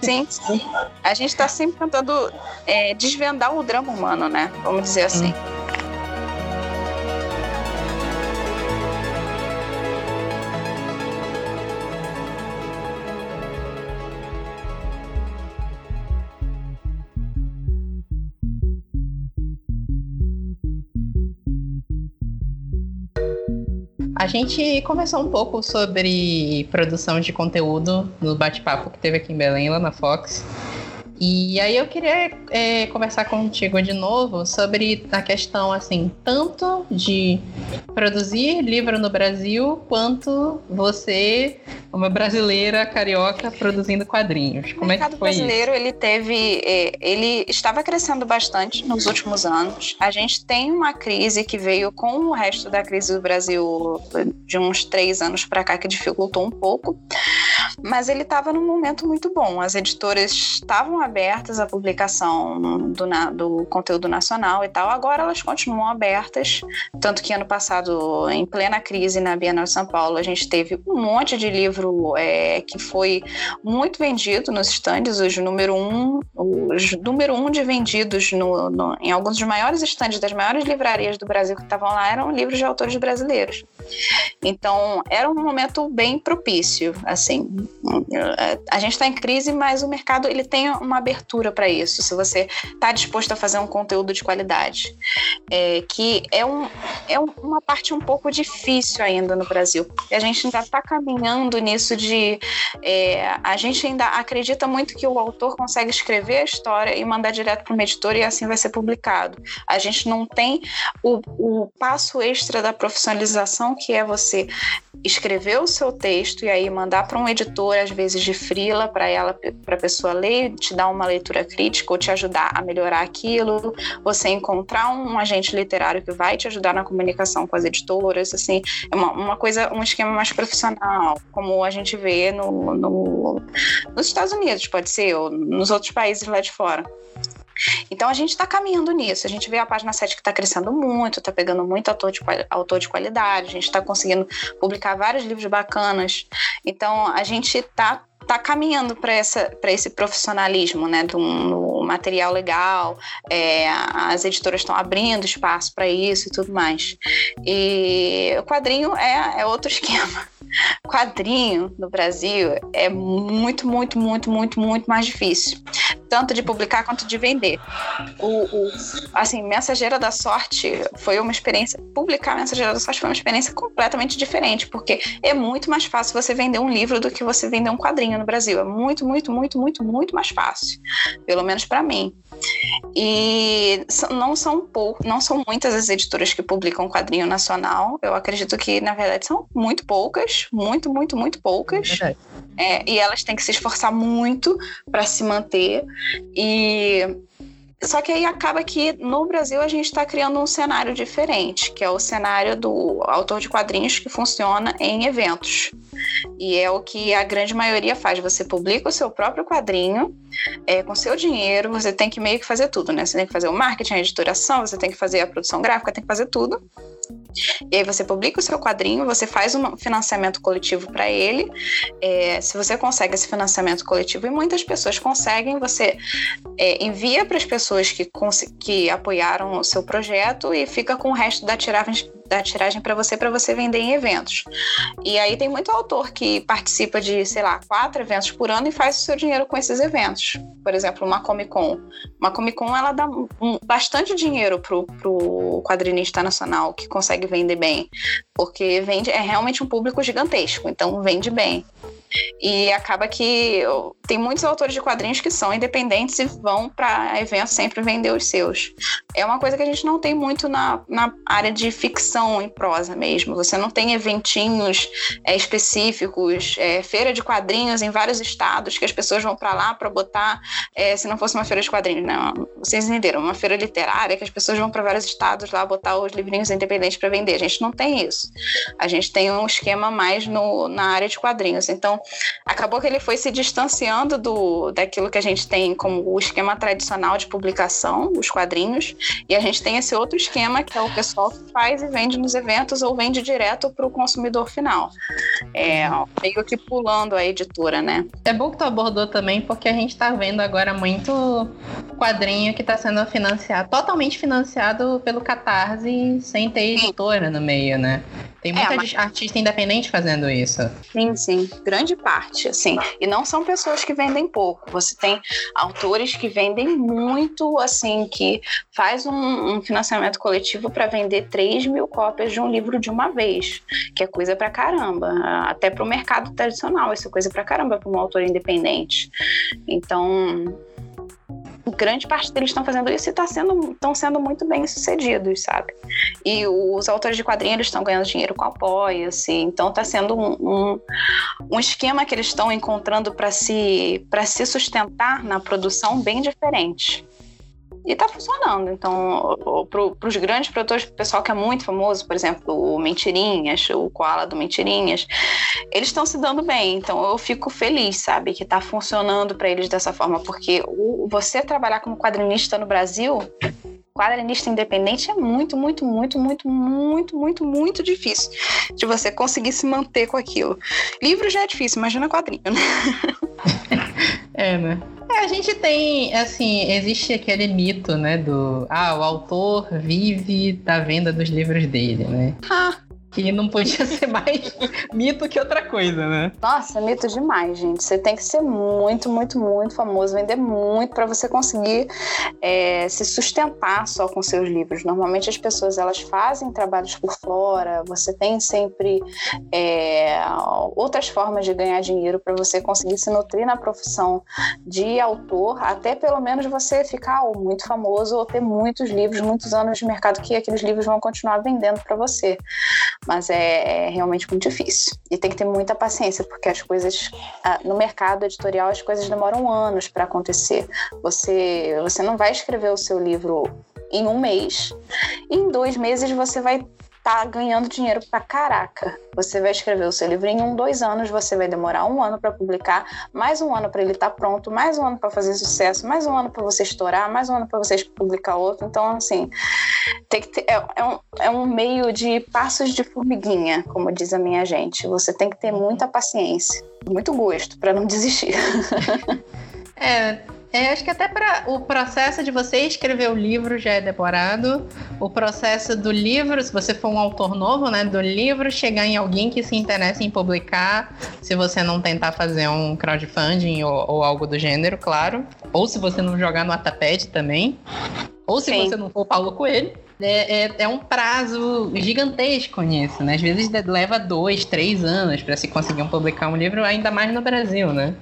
Sim, sim. A gente está sempre tentando é, desvendar o drama humano, né? Vamos dizer assim. A gente conversou um pouco sobre produção de conteúdo no bate-papo que teve aqui em Belém, lá na Fox. E aí eu queria é, conversar contigo de novo sobre a questão, assim, tanto de produzir livro no Brasil, quanto você, uma brasileira carioca, produzindo quadrinhos. Como é que foi isso? O brasileiro, ele teve... É, ele estava crescendo bastante nos últimos anos. A gente tem uma crise que veio com o resto da crise do Brasil de uns três anos para cá, que dificultou um pouco. Mas ele estava num momento muito bom. As editoras estavam abertas à publicação do, do conteúdo nacional e tal. Agora elas continuam abertas. Tanto que ano passado, em plena crise na Bienal de São Paulo, a gente teve um monte de livro é, que foi muito vendido nos estandes. Os número um, os número um de vendidos no, no, em alguns dos maiores estandes das maiores livrarias do Brasil que estavam lá eram livros de autores brasileiros. Então, era um momento bem propício, assim. A gente está em crise, mas o mercado ele tem uma abertura para isso. Se você está disposto a fazer um conteúdo de qualidade, é, que é, um, é uma parte um pouco difícil ainda no Brasil. E a gente ainda está caminhando nisso de é, a gente ainda acredita muito que o autor consegue escrever a história e mandar direto para uma editora e assim vai ser publicado. A gente não tem o, o passo extra da profissionalização que é você escrever o seu texto e aí mandar para um editor, às vezes de frila, para ela, para a pessoa ler, te dar uma leitura crítica ou te ajudar a melhorar aquilo. Você encontrar um agente literário que vai te ajudar na comunicação com as editoras, assim, é uma, uma coisa, um esquema mais profissional, como a gente vê no, no, nos Estados Unidos, pode ser, ou nos outros países lá de fora. Então a gente está caminhando nisso. A gente vê a página 7 que está crescendo muito, está pegando muito autor de, autor de qualidade, a gente está conseguindo publicar vários livros bacanas. Então a gente está tá caminhando para esse profissionalismo, né, do, do material legal, é, as editoras estão abrindo espaço para isso e tudo mais. E o quadrinho é, é outro esquema quadrinho no Brasil é muito, muito, muito, muito, muito mais difícil. Tanto de publicar quanto de vender. O, o, assim, Mensageira da Sorte foi uma experiência. Publicar Mensageira da Sorte foi uma experiência completamente diferente, porque é muito mais fácil você vender um livro do que você vender um quadrinho no Brasil. É muito, muito, muito, muito, muito mais fácil. Pelo menos para mim. E não são pouco, não são muitas as editoras que publicam quadrinho nacional. Eu acredito que, na verdade, são muito poucas, muito, muito, muito poucas. É, e elas têm que se esforçar muito para se manter. E só que aí acaba que no Brasil a gente está criando um cenário diferente, que é o cenário do autor de quadrinhos que funciona em eventos. E é o que a grande maioria faz. Você publica o seu próprio quadrinho é, com seu dinheiro, você tem que meio que fazer tudo, né? Você tem que fazer o marketing, a editoração, você tem que fazer a produção gráfica, tem que fazer tudo. E aí você publica o seu quadrinho, você faz um financiamento coletivo para ele. É, se você consegue esse financiamento coletivo, e muitas pessoas conseguem, você é, envia para as pessoas que, que apoiaram o seu projeto e fica com o resto da tiragem da tiragem para você para você vender em eventos. E aí tem muito autor que participa de, sei lá, quatro eventos por ano e faz o seu dinheiro com esses eventos. Por exemplo, uma Comic Con. Uma Comic Con ela dá bastante dinheiro pro, pro quadrinista nacional que consegue vender bem, porque vende é realmente um público gigantesco, então vende bem. E acaba que tem muitos autores de quadrinhos que são independentes e vão para eventos sempre vender os seus. É uma coisa que a gente não tem muito na, na área de ficção em prosa mesmo. Você não tem eventinhos é, específicos, é, feira de quadrinhos em vários estados que as pessoas vão para lá para botar. É, se não fosse uma feira de quadrinhos, não. Vocês entenderam? Uma feira literária que as pessoas vão para vários estados lá botar os livrinhos independentes para vender. A gente não tem isso. A gente tem um esquema mais no, na área de quadrinhos. Então, acabou que ele foi se distanciando do, daquilo que a gente tem como o esquema tradicional de publicação, os quadrinhos, e a gente tem esse outro esquema que é o pessoal que faz e vende nos eventos ou vende direto para o consumidor final. É, meio que pulando a editora, né? É bom que tu abordou também, porque a gente está vendo agora muito quadrinho que está sendo financiado, totalmente financiado pelo Catarse, sem ter editora no meio, né? Tem muita é, mas... artista independente fazendo isso. Sim, sim. Grande parte, assim. E não são pessoas que vendem pouco. Você tem autores que vendem muito, assim, que faz um, um financiamento coletivo para vender 3 mil cópias de um livro de uma vez, que é coisa pra caramba. Até pro mercado tradicional, isso é coisa pra caramba para um autor independente. Então, grande parte deles estão fazendo isso e estão tá sendo, sendo muito bem sucedidos, sabe? E os autores de quadrinhos estão ganhando dinheiro com apoia-se, então está sendo um, um, um, esquema que eles estão encontrando para se, se sustentar na produção bem diferente. E tá funcionando. Então, para os grandes produtores, o pessoal que é muito famoso, por exemplo, o Mentirinhas, o Koala do Mentirinhas, eles estão se dando bem. Então, eu fico feliz, sabe, que tá funcionando para eles dessa forma, porque o, você trabalhar como quadrinista no Brasil quadrinista independente é muito, muito, muito, muito, muito, muito, muito difícil de você conseguir se manter com aquilo. Livro já é difícil, imagina quadrinho, né? é, né? É, a gente tem, assim, existe aquele mito, né, do. Ah, o autor vive da venda dos livros dele, né? Ah, que não podia ser mais mito que outra coisa, né? Nossa, mito demais, gente. Você tem que ser muito, muito, muito famoso, vender muito para você conseguir é, se sustentar só com seus livros. Normalmente as pessoas elas fazem trabalhos por fora. Você tem sempre é, outras formas de ganhar dinheiro para você conseguir se nutrir na profissão de autor, até pelo menos você ficar ou muito famoso ou ter muitos livros, muitos anos de mercado que aqueles livros vão continuar vendendo para você mas é, é, realmente muito difícil. E tem que ter muita paciência, porque as coisas no mercado editorial as coisas demoram anos para acontecer. Você você não vai escrever o seu livro em um mês, em dois meses você vai tá ganhando dinheiro pra caraca. Você vai escrever o seu livro em um, dois anos, você vai demorar um ano para publicar, mais um ano para ele estar tá pronto, mais um ano para fazer sucesso, mais um ano para você estourar, mais um ano para você publicar outro. Então, assim, tem que ter, é, é, um, é um meio de passos de formiguinha, como diz a minha gente. Você tem que ter muita paciência, muito gosto para não desistir. é, é, acho que até para o processo de você escrever o livro já é demorado. O processo do livro, se você for um autor novo, né, do livro chegar em alguém que se interessa em publicar, se você não tentar fazer um crowdfunding ou, ou algo do gênero, claro. Ou se você não jogar no Ataped também. Ou se Sim. você não for Paulo Coelho. É, é, é, um prazo gigantesco nisso, né? Às vezes leva dois, três anos para se conseguir publicar um livro, ainda mais no Brasil, né?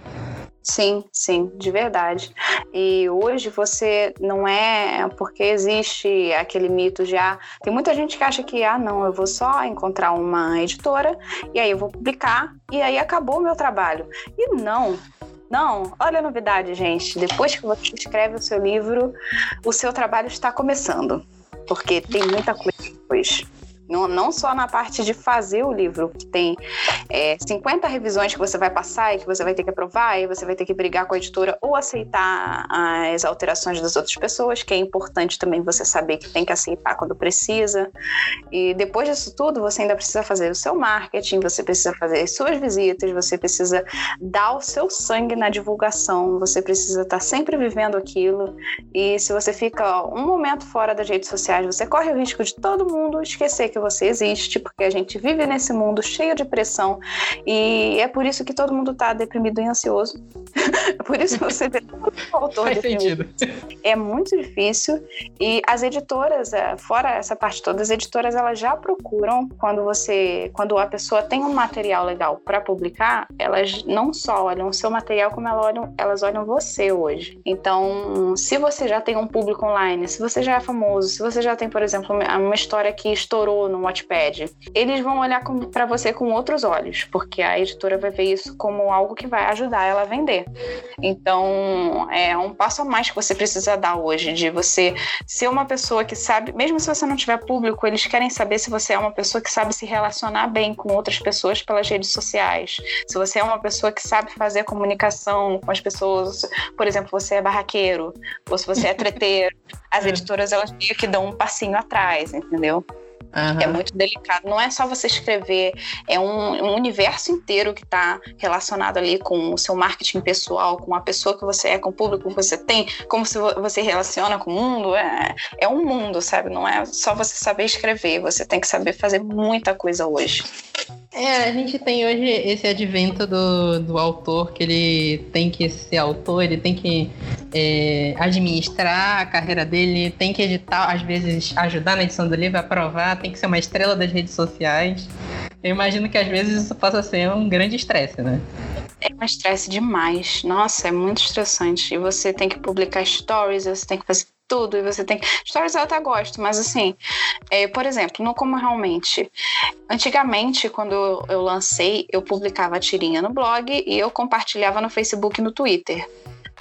Sim, sim, de verdade. E hoje você não é porque existe aquele mito de ah, tem muita gente que acha que ah, não, eu vou só encontrar uma editora e aí eu vou publicar e aí acabou o meu trabalho. E não, não, olha a novidade, gente. Depois que você escreve o seu livro, o seu trabalho está começando. Porque tem muita coisa depois. Não, não só na parte de fazer o livro, que tem é, 50 revisões que você vai passar e que você vai ter que aprovar, e você vai ter que brigar com a editora ou aceitar as alterações das outras pessoas, que é importante também você saber que tem que aceitar quando precisa. E depois disso tudo, você ainda precisa fazer o seu marketing, você precisa fazer as suas visitas, você precisa dar o seu sangue na divulgação, você precisa estar sempre vivendo aquilo. E se você fica um momento fora das redes sociais, você corre o risco de todo mundo esquecer que que você existe, porque a gente vive nesse mundo cheio de pressão e é por isso que todo mundo está deprimido e ansioso. é por isso que você vê todo autor Faz sentido. É muito difícil e as editoras, é, fora essa parte toda, as editoras elas já procuram quando você, quando a pessoa tem um material legal para publicar, elas não só olham o seu material como elas olham, elas olham você hoje. Então, se você já tem um público online, se você já é famoso, se você já tem, por exemplo, uma história que estourou no Wattpad, eles vão olhar para você com outros olhos, porque a editora vai ver isso como algo que vai ajudar ela a vender. Então, é um passo a mais que você precisa dar hoje, de você ser uma pessoa que sabe, mesmo se você não tiver público, eles querem saber se você é uma pessoa que sabe se relacionar bem com outras pessoas pelas redes sociais, se você é uma pessoa que sabe fazer comunicação com as pessoas, por exemplo, você é barraqueiro, ou se você é treteiro. As é. editoras, elas meio que dão um passinho atrás, entendeu? Uhum. É muito delicado. Não é só você escrever, é um, um universo inteiro que está relacionado ali com o seu marketing pessoal, com a pessoa que você é, com o público que você tem, como se você relaciona com o mundo. É, é um mundo, sabe? Não é só você saber escrever, você tem que saber fazer muita coisa hoje. É, a gente tem hoje esse advento do, do autor que ele tem que ser autor, ele tem que é, administrar a carreira dele, tem que editar, às vezes ajudar na edição do livro, aprovar, tem que ser uma estrela das redes sociais. Eu imagino que às vezes isso possa ser um grande estresse, né? É um estresse demais. Nossa, é muito estressante. E você tem que publicar stories, você tem que fazer tudo e você tem stories eu até gosto mas assim é, por exemplo não como realmente. Antigamente quando eu lancei eu publicava a tirinha no blog e eu compartilhava no Facebook e no Twitter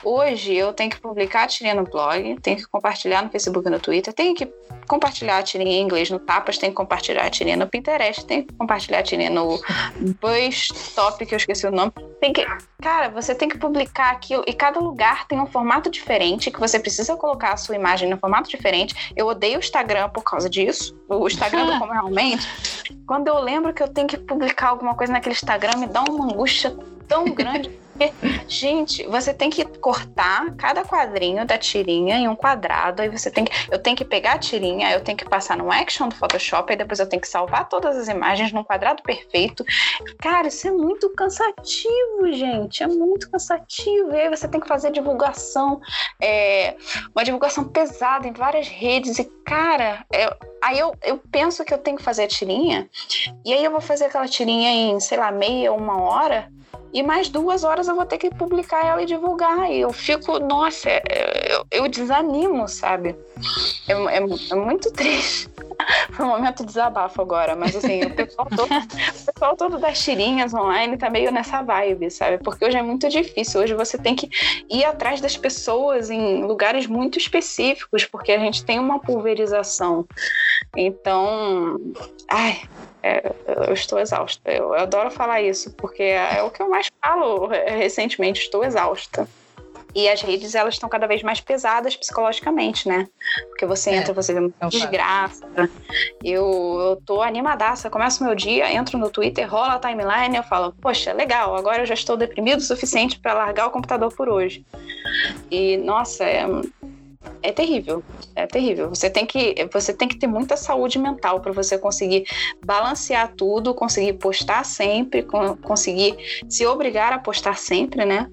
Hoje eu tenho que publicar a tirinha no blog, tenho que compartilhar no Facebook e no Twitter, tenho que compartilhar a tirinha em inglês no Tapas, tenho que compartilhar a tirinha no Pinterest, tenho que compartilhar a tirinha no Buzz Top, que eu esqueci o nome. Tem que, cara, você tem que publicar aquilo e cada lugar tem um formato diferente que você precisa colocar a sua imagem no formato diferente. Eu odeio o Instagram por causa disso. O Instagram como realmente. Quando eu lembro que eu tenho que publicar alguma coisa naquele Instagram, me dá uma angústia tão grande. Gente, você tem que cortar cada quadrinho da tirinha em um quadrado. Aí você tem que. Eu tenho que pegar a tirinha, eu tenho que passar no action do Photoshop, aí depois eu tenho que salvar todas as imagens num quadrado perfeito. Cara, isso é muito cansativo, gente. É muito cansativo. E aí você tem que fazer divulgação, é, uma divulgação pesada em várias redes. E, cara, é, aí eu, eu penso que eu tenho que fazer a tirinha, e aí eu vou fazer aquela tirinha em, sei lá, meia, uma hora e mais duas horas eu vou ter que publicar ela e divulgar. E eu fico, nossa, é, eu, eu desanimo, sabe? É, é, é, muito triste. Foi um momento de desabafo agora, mas assim, o pessoal todo, o pessoal todo das tirinhas online tá meio nessa vibe, sabe? Porque hoje é muito difícil. Hoje você tem que ir atrás das pessoas em lugares muito específicos, porque a gente tem uma pulverização. Então, ai, é, eu estou exausta. Eu, eu, adoro falar isso, porque é, é o que eu mais falo recentemente, estou exausta. E as redes, elas estão cada vez mais pesadas psicologicamente, né? Porque você é, entra, você vê muita desgraça. Eu, eu tô animadaça, começo meu dia, entro no Twitter, rola a timeline, eu falo, poxa, legal, agora eu já estou deprimido o suficiente para largar o computador por hoje. E, nossa, é, é terrível, é terrível. Você tem que, você tem que ter muita saúde mental para você conseguir balancear tudo, conseguir postar sempre, conseguir se obrigar a postar sempre, né?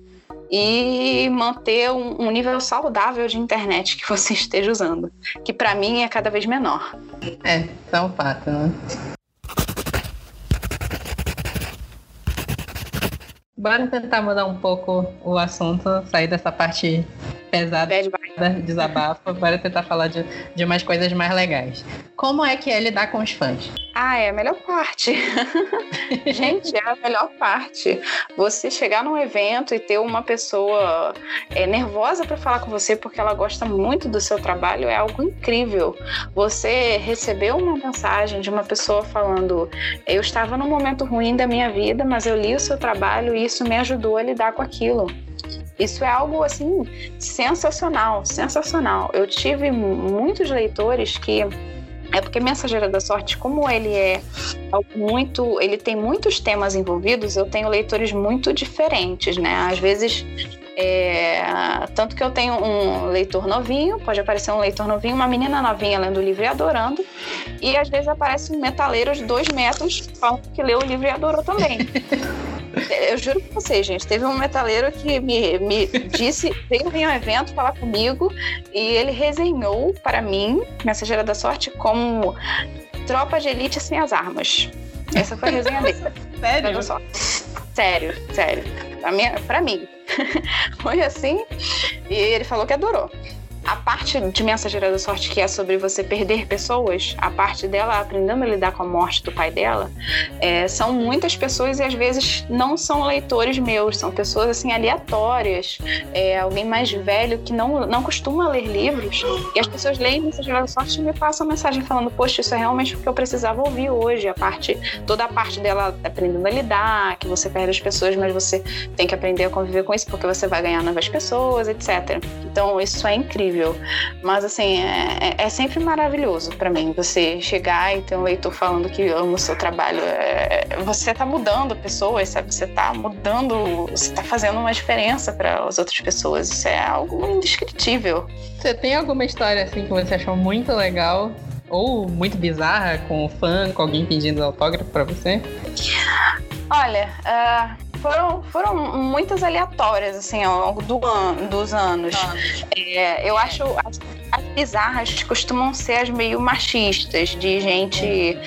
E manter um, nível saudável de internet que você esteja usando, que para mim é cada vez menor. É, isso é um fato, né? Bora tentar mudar um pouco o assunto, sair dessa parte pesada, desabafo, bora tentar falar de, de umas coisas mais legais. Como é que é lidar com os fãs? Ah, é a melhor parte. Gente, é a melhor parte. Você chegar num evento e ter uma pessoa é, nervosa para falar com você porque ela gosta muito do seu trabalho é algo incrível. Você recebeu uma mensagem de uma pessoa falando: Eu estava num momento ruim da minha vida, mas eu li o seu trabalho e isso me ajudou a lidar com aquilo. Isso é algo assim sensacional, sensacional. Eu tive muitos leitores que é porque Mensageira da Sorte, como ele é muito, ele tem muitos temas envolvidos, eu tenho leitores muito diferentes, né? Às vezes é, tanto que eu tenho um leitor novinho, pode aparecer um leitor novinho, uma menina novinha lendo o livro e adorando, e às vezes aparece um metaleiro de dois metros falando que leu o livro e adorou também. Eu juro pra vocês, gente. Teve um metaleiro que me, me disse, veio vir um evento falar comigo e ele resenhou para mim, Mensageira da Sorte, como tropa de elite sem as armas. Essa foi a resenha dele. Sério? Sério, sério. Pra mim. foi assim. E ele falou que adorou a parte de Mensageira da Sorte, que é sobre você perder pessoas, a parte dela aprendendo a lidar com a morte do pai dela, é, são muitas pessoas e às vezes não são leitores meus, são pessoas assim aleatórias, é, alguém mais velho que não, não costuma ler livros, e as pessoas leem Mensageira da Sorte e me passam mensagem falando: Poxa, isso é realmente o que eu precisava ouvir hoje. A parte, toda a parte dela aprendendo a lidar, que você perde as pessoas, mas você tem que aprender a conviver com isso porque você vai ganhar novas pessoas, etc. Então, isso é incrível incrível. Mas, assim, é, é, é sempre maravilhoso para mim você chegar e ter um leitor falando que ama o seu trabalho. É, você tá mudando pessoas, sabe? Você tá mudando, você tá fazendo uma diferença para as outras pessoas. Isso é algo indescritível. Você tem alguma história, assim, que você achou muito legal? Ou muito bizarra com um fã, com alguém pedindo autógrafo para você? Olha, uh, foram, foram muitas aleatórias, assim, ao longo do an dos anos. É, eu acho as, as bizarras costumam ser as meio machistas, de gente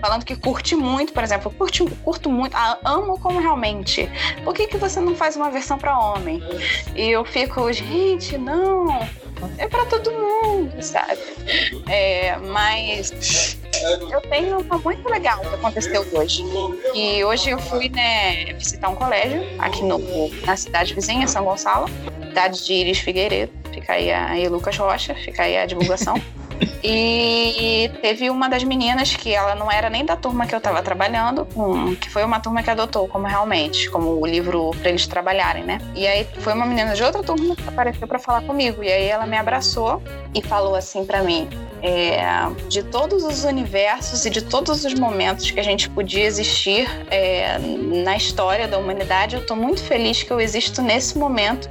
falando que curte muito, por exemplo, curte, curto muito, ah, amo como realmente. Por que, que você não faz uma versão para homem? E eu fico, gente, não, é para todo mundo, sabe? É, mas eu tenho uma muito legal que aconteceu hoje. E hoje eu fui né, visitar um colégio aqui no, na cidade vizinha, São Gonçalo, cidade de Iris Figueiredo. Fica aí a e Lucas Rocha, fica aí a divulgação. E teve uma das meninas que ela não era nem da turma que eu estava trabalhando, que foi uma turma que adotou como realmente, como o livro para eles trabalharem, né? E aí foi uma menina de outra turma que apareceu para falar comigo. E aí ela me abraçou e falou assim para mim: é, de todos os universos e de todos os momentos que a gente podia existir é, na história da humanidade, eu estou muito feliz que eu existo nesse momento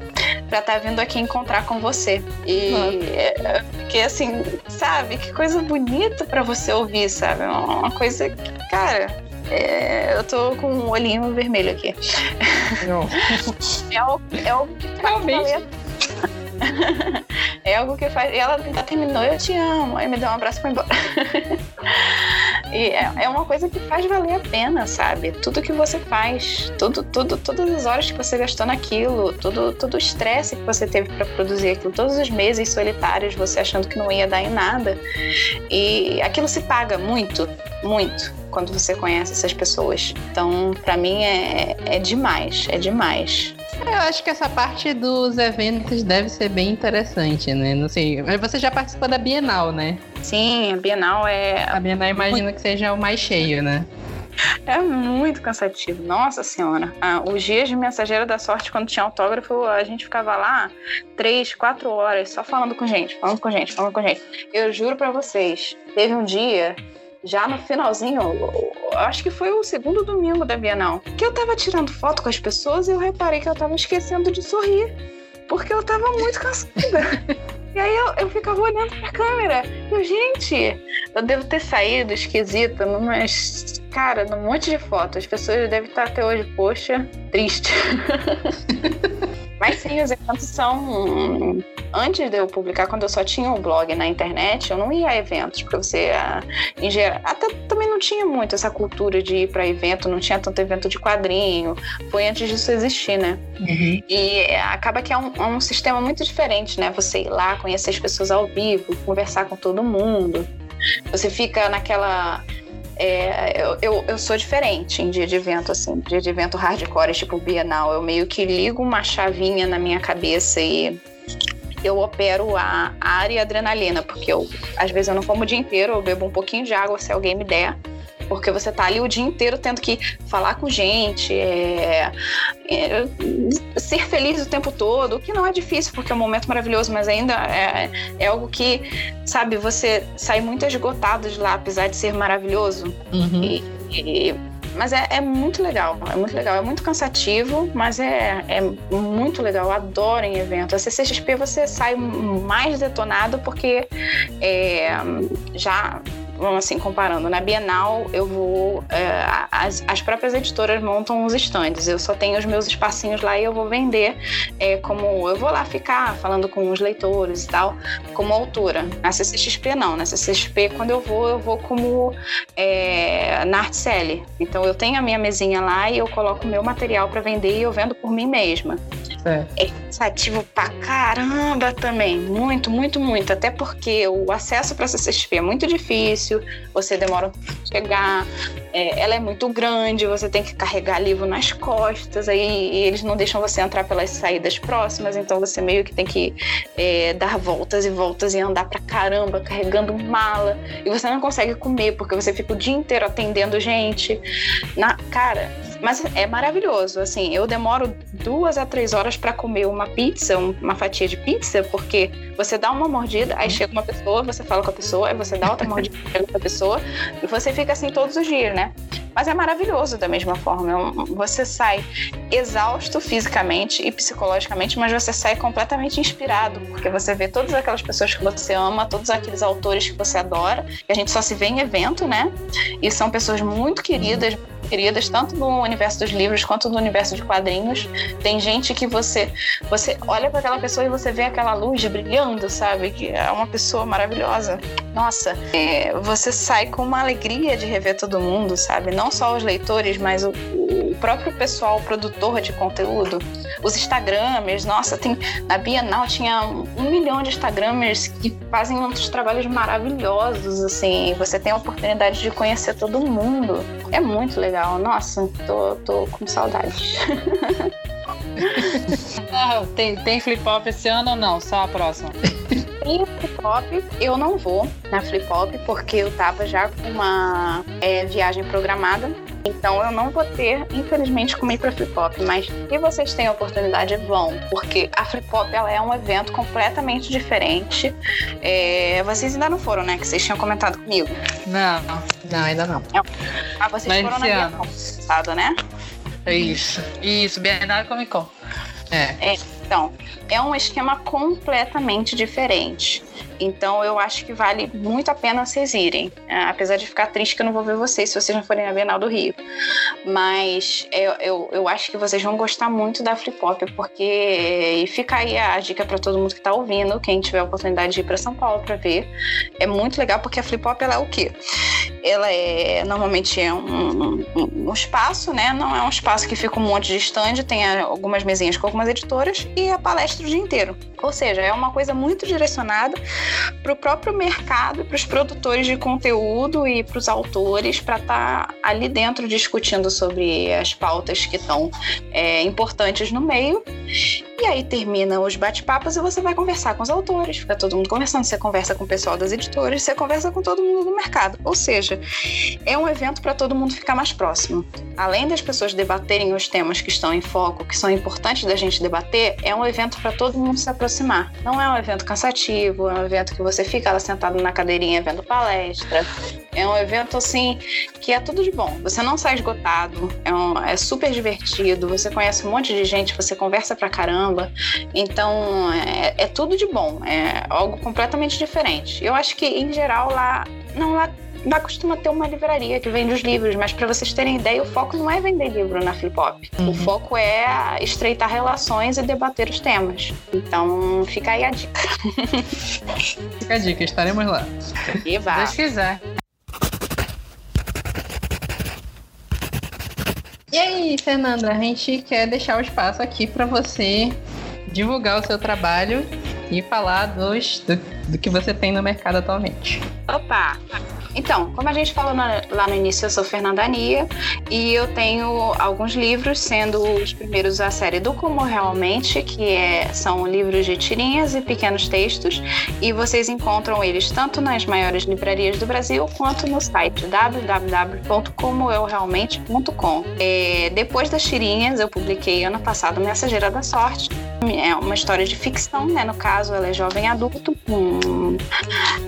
para estar tá vindo aqui encontrar com você. E é, porque assim, sabe, que coisa bonita para você ouvir, sabe? Uma coisa que, cara, é, eu tô com um olhinho vermelho aqui. Não. é, algo, é algo que Realmente. é algo que faz. E ela já terminou, eu te amo. Aí me deu um abraço e foi embora. e é, é uma coisa que faz valer a pena, sabe? Tudo que você faz, tudo, tudo, todas as horas que você gastou naquilo, tudo, todo o estresse que você teve para produzir aquilo, todos os meses solitários, você achando que não ia dar em nada. E aquilo se paga muito, muito quando você conhece essas pessoas. Então, para mim é, é demais, é demais. Eu acho que essa parte dos eventos deve ser bem interessante, né? Não sei, mas você já participou da Bienal, né? Sim, a Bienal é. A Bienal imagino que seja o mais cheio, né? É muito cansativo, nossa senhora. Ah, os dias de mensageira da sorte, quando tinha autógrafo, a gente ficava lá três, quatro horas só falando com gente, falando com gente, falando com gente. Eu juro para vocês, teve um dia já no finalzinho, acho que foi o segundo domingo da Bienal, que eu tava tirando foto com as pessoas e eu reparei que eu tava esquecendo de sorrir, porque eu tava muito cansada. E aí eu, eu ficava olhando pra câmera. Eu, gente, eu devo ter saído esquisita, mas, cara, num monte de fotos. As pessoas devem estar até hoje, poxa, triste. Mas sim, os eventos são. Antes de eu publicar, quando eu só tinha o blog na internet, eu não ia a eventos, porque você, ah, em geral. Até também não tinha muito essa cultura de ir para evento, não tinha tanto evento de quadrinho. Foi antes disso existir, né? Uhum. E acaba que é um, é um sistema muito diferente, né? Você ir lá, conhecer as pessoas ao vivo, conversar com todo mundo. Você fica naquela é, eu, eu, eu, sou diferente em dia de evento, assim, dia de evento hardcore, tipo Bienal. Eu meio que ligo uma chavinha na minha cabeça e eu opero a ar e a adrenalina, porque eu, às vezes eu não como o dia inteiro, eu bebo um pouquinho de água se alguém me der porque você tá ali o dia inteiro tendo que falar com gente, é, é, ser feliz o tempo todo, o que não é difícil, porque é um momento maravilhoso, mas ainda é, é algo que, sabe, você sai muito esgotado de lá, apesar de ser maravilhoso. Uhum. E, e, mas é, é, muito legal, é muito legal. É muito cansativo, mas é, é muito legal. Eu adoro em evento. A CCXP você sai mais detonado porque é, já vamos assim, comparando, na Bienal eu vou. É, as, as próprias editoras montam os estandes. Eu só tenho os meus espacinhos lá e eu vou vender é, como. Eu vou lá ficar falando com os leitores e tal, como autora. Na CCXP não. Na CCXP, quando eu vou, eu vou como é, na Artcele. Então eu tenho a minha mesinha lá e eu coloco o meu material para vender e eu vendo por mim mesma. É. é cansativo pra caramba também. Muito, muito, muito. Até porque o acesso para CCXP é muito difícil, você demora tempo chegar, é, ela é muito grande, você tem que carregar livro nas costas, aí eles não deixam você entrar pelas saídas próximas, então você meio que tem que é, dar voltas e voltas e andar pra caramba, carregando mala. E você não consegue comer, porque você fica o dia inteiro atendendo gente. Na, cara, mas é maravilhoso, assim, eu demoro duas a três horas para comer uma pizza, uma fatia de pizza, porque você dá uma mordida, aí chega uma pessoa, você fala com a pessoa, aí você dá outra mordida, chega outra pessoa, e você fica assim todos os dias, né? Mas é maravilhoso da mesma forma. É você sai exausto fisicamente e psicologicamente, mas você sai completamente inspirado, porque você vê todas aquelas pessoas que você ama, todos aqueles autores que você adora, que a gente só se vê em evento, né? E são pessoas muito queridas, queridas, tanto no universo dos livros quanto no universo de quadrinhos. Tem gente que você você olha para aquela pessoa e você vê aquela luz brilhando, sabe? Que é uma pessoa maravilhosa. Nossa, é, você sai com uma alegria de rever todo mundo, sabe? Não só os leitores, mas o, o próprio pessoal produtor de conteúdo, os Instagramers. Nossa, tem na Bienal tinha um milhão de Instagramers que fazem outros trabalhos maravilhosos, assim. Você tem a oportunidade de conhecer todo mundo. É muito legal. Nossa, tô, tô com saudade. Ah, tem, tem flip-flop esse ano ou não? Só a próxima? Tem flip-flop, eu não vou na flip-flop porque eu tava já com uma é, viagem programada. Então eu não vou ter, infelizmente, como ir pra flip-flop. Mas se vocês têm a oportunidade, vão. Porque a flip-flop ela é um evento completamente diferente. É, vocês ainda não foram, né? Que vocês tinham comentado comigo. Não, não, ainda não. Ah, vocês Mas foram na ano. passado, né? É isso. Isso, Bienal e Comic Con. É. Então, é um esquema completamente diferente. Então, eu acho que vale muito a pena vocês irem. É, apesar de ficar triste que eu não vou ver vocês se vocês não forem na Bienal do Rio. Mas eu, eu, eu acho que vocês vão gostar muito da Flip Pop, porque. E fica aí a dica para todo mundo que tá ouvindo, quem tiver a oportunidade de ir para São Paulo para ver. É muito legal, porque a Flip Pop ela é o quê? Ela é. Normalmente é um, um, um espaço, né? Não é um espaço que fica um monte de stand, tem algumas mesinhas com algumas editoras e a palestra o dia inteiro. Ou seja, é uma coisa muito direcionada para o próprio mercado, para os produtores de conteúdo e para os autores, para estar tá ali dentro discutindo sobre as pautas que estão é, importantes no meio. E aí termina os bate-papos e você vai conversar com os autores, fica todo mundo conversando. Você conversa com o pessoal das editoras, você conversa com todo mundo do mercado. Ou seja, é um evento para todo mundo ficar mais próximo. Além das pessoas debaterem os temas que estão em foco, que são importantes da gente debater, é um evento para todo mundo se aproximar. Não é um evento cansativo, é um evento que você fica lá sentado na cadeirinha vendo palestra. É um evento assim que é tudo de bom. Você não sai esgotado, é, um, é super divertido, você conhece um monte de gente, você conversa pra caramba. Então é, é tudo de bom, é algo completamente diferente. Eu acho que em geral lá não lá lá costuma ter uma livraria que vende os livros, mas para vocês terem ideia, o foco não é vender livro na Flip Hop. Uhum. O foco é estreitar relações e debater os temas. Então, fica aí a dica. fica a dica, estaremos lá. E vai. Se Deus quiser. E aí, Fernanda, a gente quer deixar o espaço aqui para você divulgar o seu trabalho e falar dos, do, do que você tem no mercado atualmente. Opa! Então, como a gente falou na, lá no início, eu sou Fernanda Ania e eu tenho alguns livros, sendo os primeiros a série do Como Realmente, que é, são livros de tirinhas e pequenos textos, e vocês encontram eles tanto nas maiores livrarias do Brasil quanto no site www.comoeurealmente.com. É, depois das tirinhas, eu publiquei ano passado Mensageira da Sorte, é uma história de ficção, né? No caso, ela é jovem adulto, com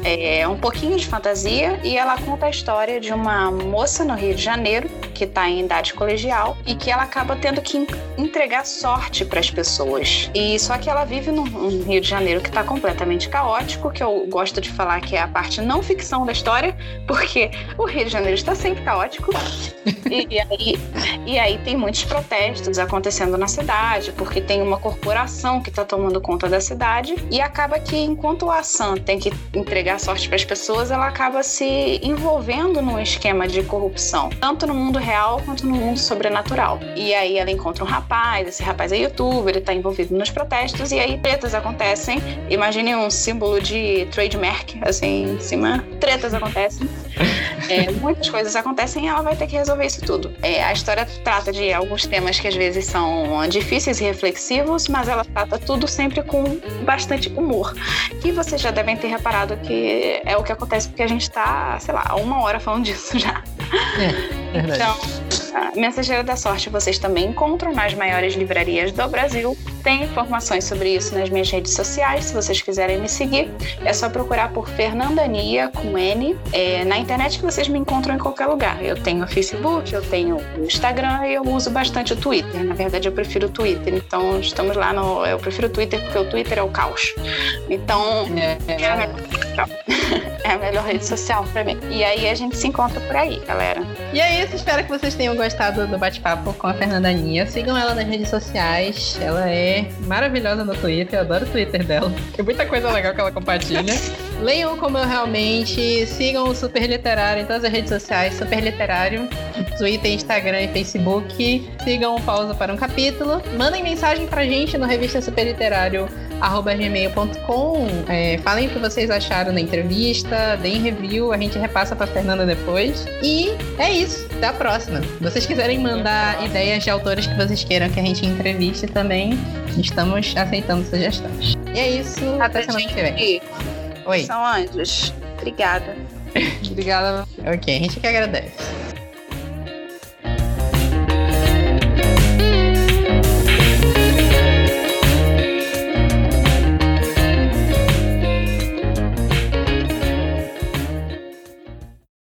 é, um pouquinho de fantasia, e ela conta a história de uma moça no Rio de Janeiro que está em idade colegial e que ela acaba tendo que entregar sorte para as pessoas. E só que ela vive num, Rio de Janeiro que está completamente caótico, que eu gosto de falar que é a parte não ficção da história, porque o Rio de Janeiro está sempre caótico. e, e, aí, e aí tem muitos protestos acontecendo na cidade, porque tem uma corporação que está tomando conta da cidade e acaba que enquanto a Sam tem que entregar sorte para as pessoas, ela acaba se envolvendo num esquema de corrupção, tanto no mundo real quanto no mundo sobrenatural. E aí ela encontra um rapaz, esse rapaz é youtuber, ele tá envolvido nos protestos, e aí tretas acontecem. Imagine um símbolo de trademark, assim, em cima. Tretas acontecem. É, muitas coisas acontecem e ela vai ter que resolver isso tudo. É, a história trata de alguns temas que às vezes são difíceis e reflexivos, mas ela trata tudo sempre com bastante humor. E vocês já devem ter reparado que é o que acontece porque a gente tá, sei lá, uma hora falando disso já. É, verdade. Então, a Mensageira da Sorte vocês também encontram nas maiores livrarias do Brasil. Tem informações sobre isso nas minhas redes sociais, se vocês quiserem me seguir. É só procurar por Fernandania com N. É, na internet vocês me encontram em qualquer lugar. Eu tenho o Facebook, eu tenho o Instagram e eu uso bastante o Twitter. Na verdade, eu prefiro o Twitter. Então, estamos lá no. Eu prefiro o Twitter porque o Twitter é o caos. Então. É, é. É a melhor rede social pra mim. E aí a gente se encontra por aí, galera. E é isso, espero que vocês tenham gostado do bate-papo com a Fernanda Aninha. Sigam ela nas redes sociais. Ela é maravilhosa no Twitter, eu adoro o Twitter dela. Tem muita coisa legal que ela compartilha. Leiam como eu realmente. Sigam o Super Literário em todas as redes sociais, Super Literário, Twitter, Instagram e Facebook. Sigam o Pausa para um Capítulo. Mandem mensagem pra gente no revista Super Literário gmail.com. É, falem o que vocês acharam da entrevista, deem review, a gente repassa pra Fernanda depois. E é isso. Até a próxima. Se vocês quiserem mandar ideias de autores que vocês queiram que a gente entreviste também, estamos aceitando sugestões. E é isso. Até semana que vem. Oi. São anjos. Obrigada. Obrigada. Ok, a gente que agradece.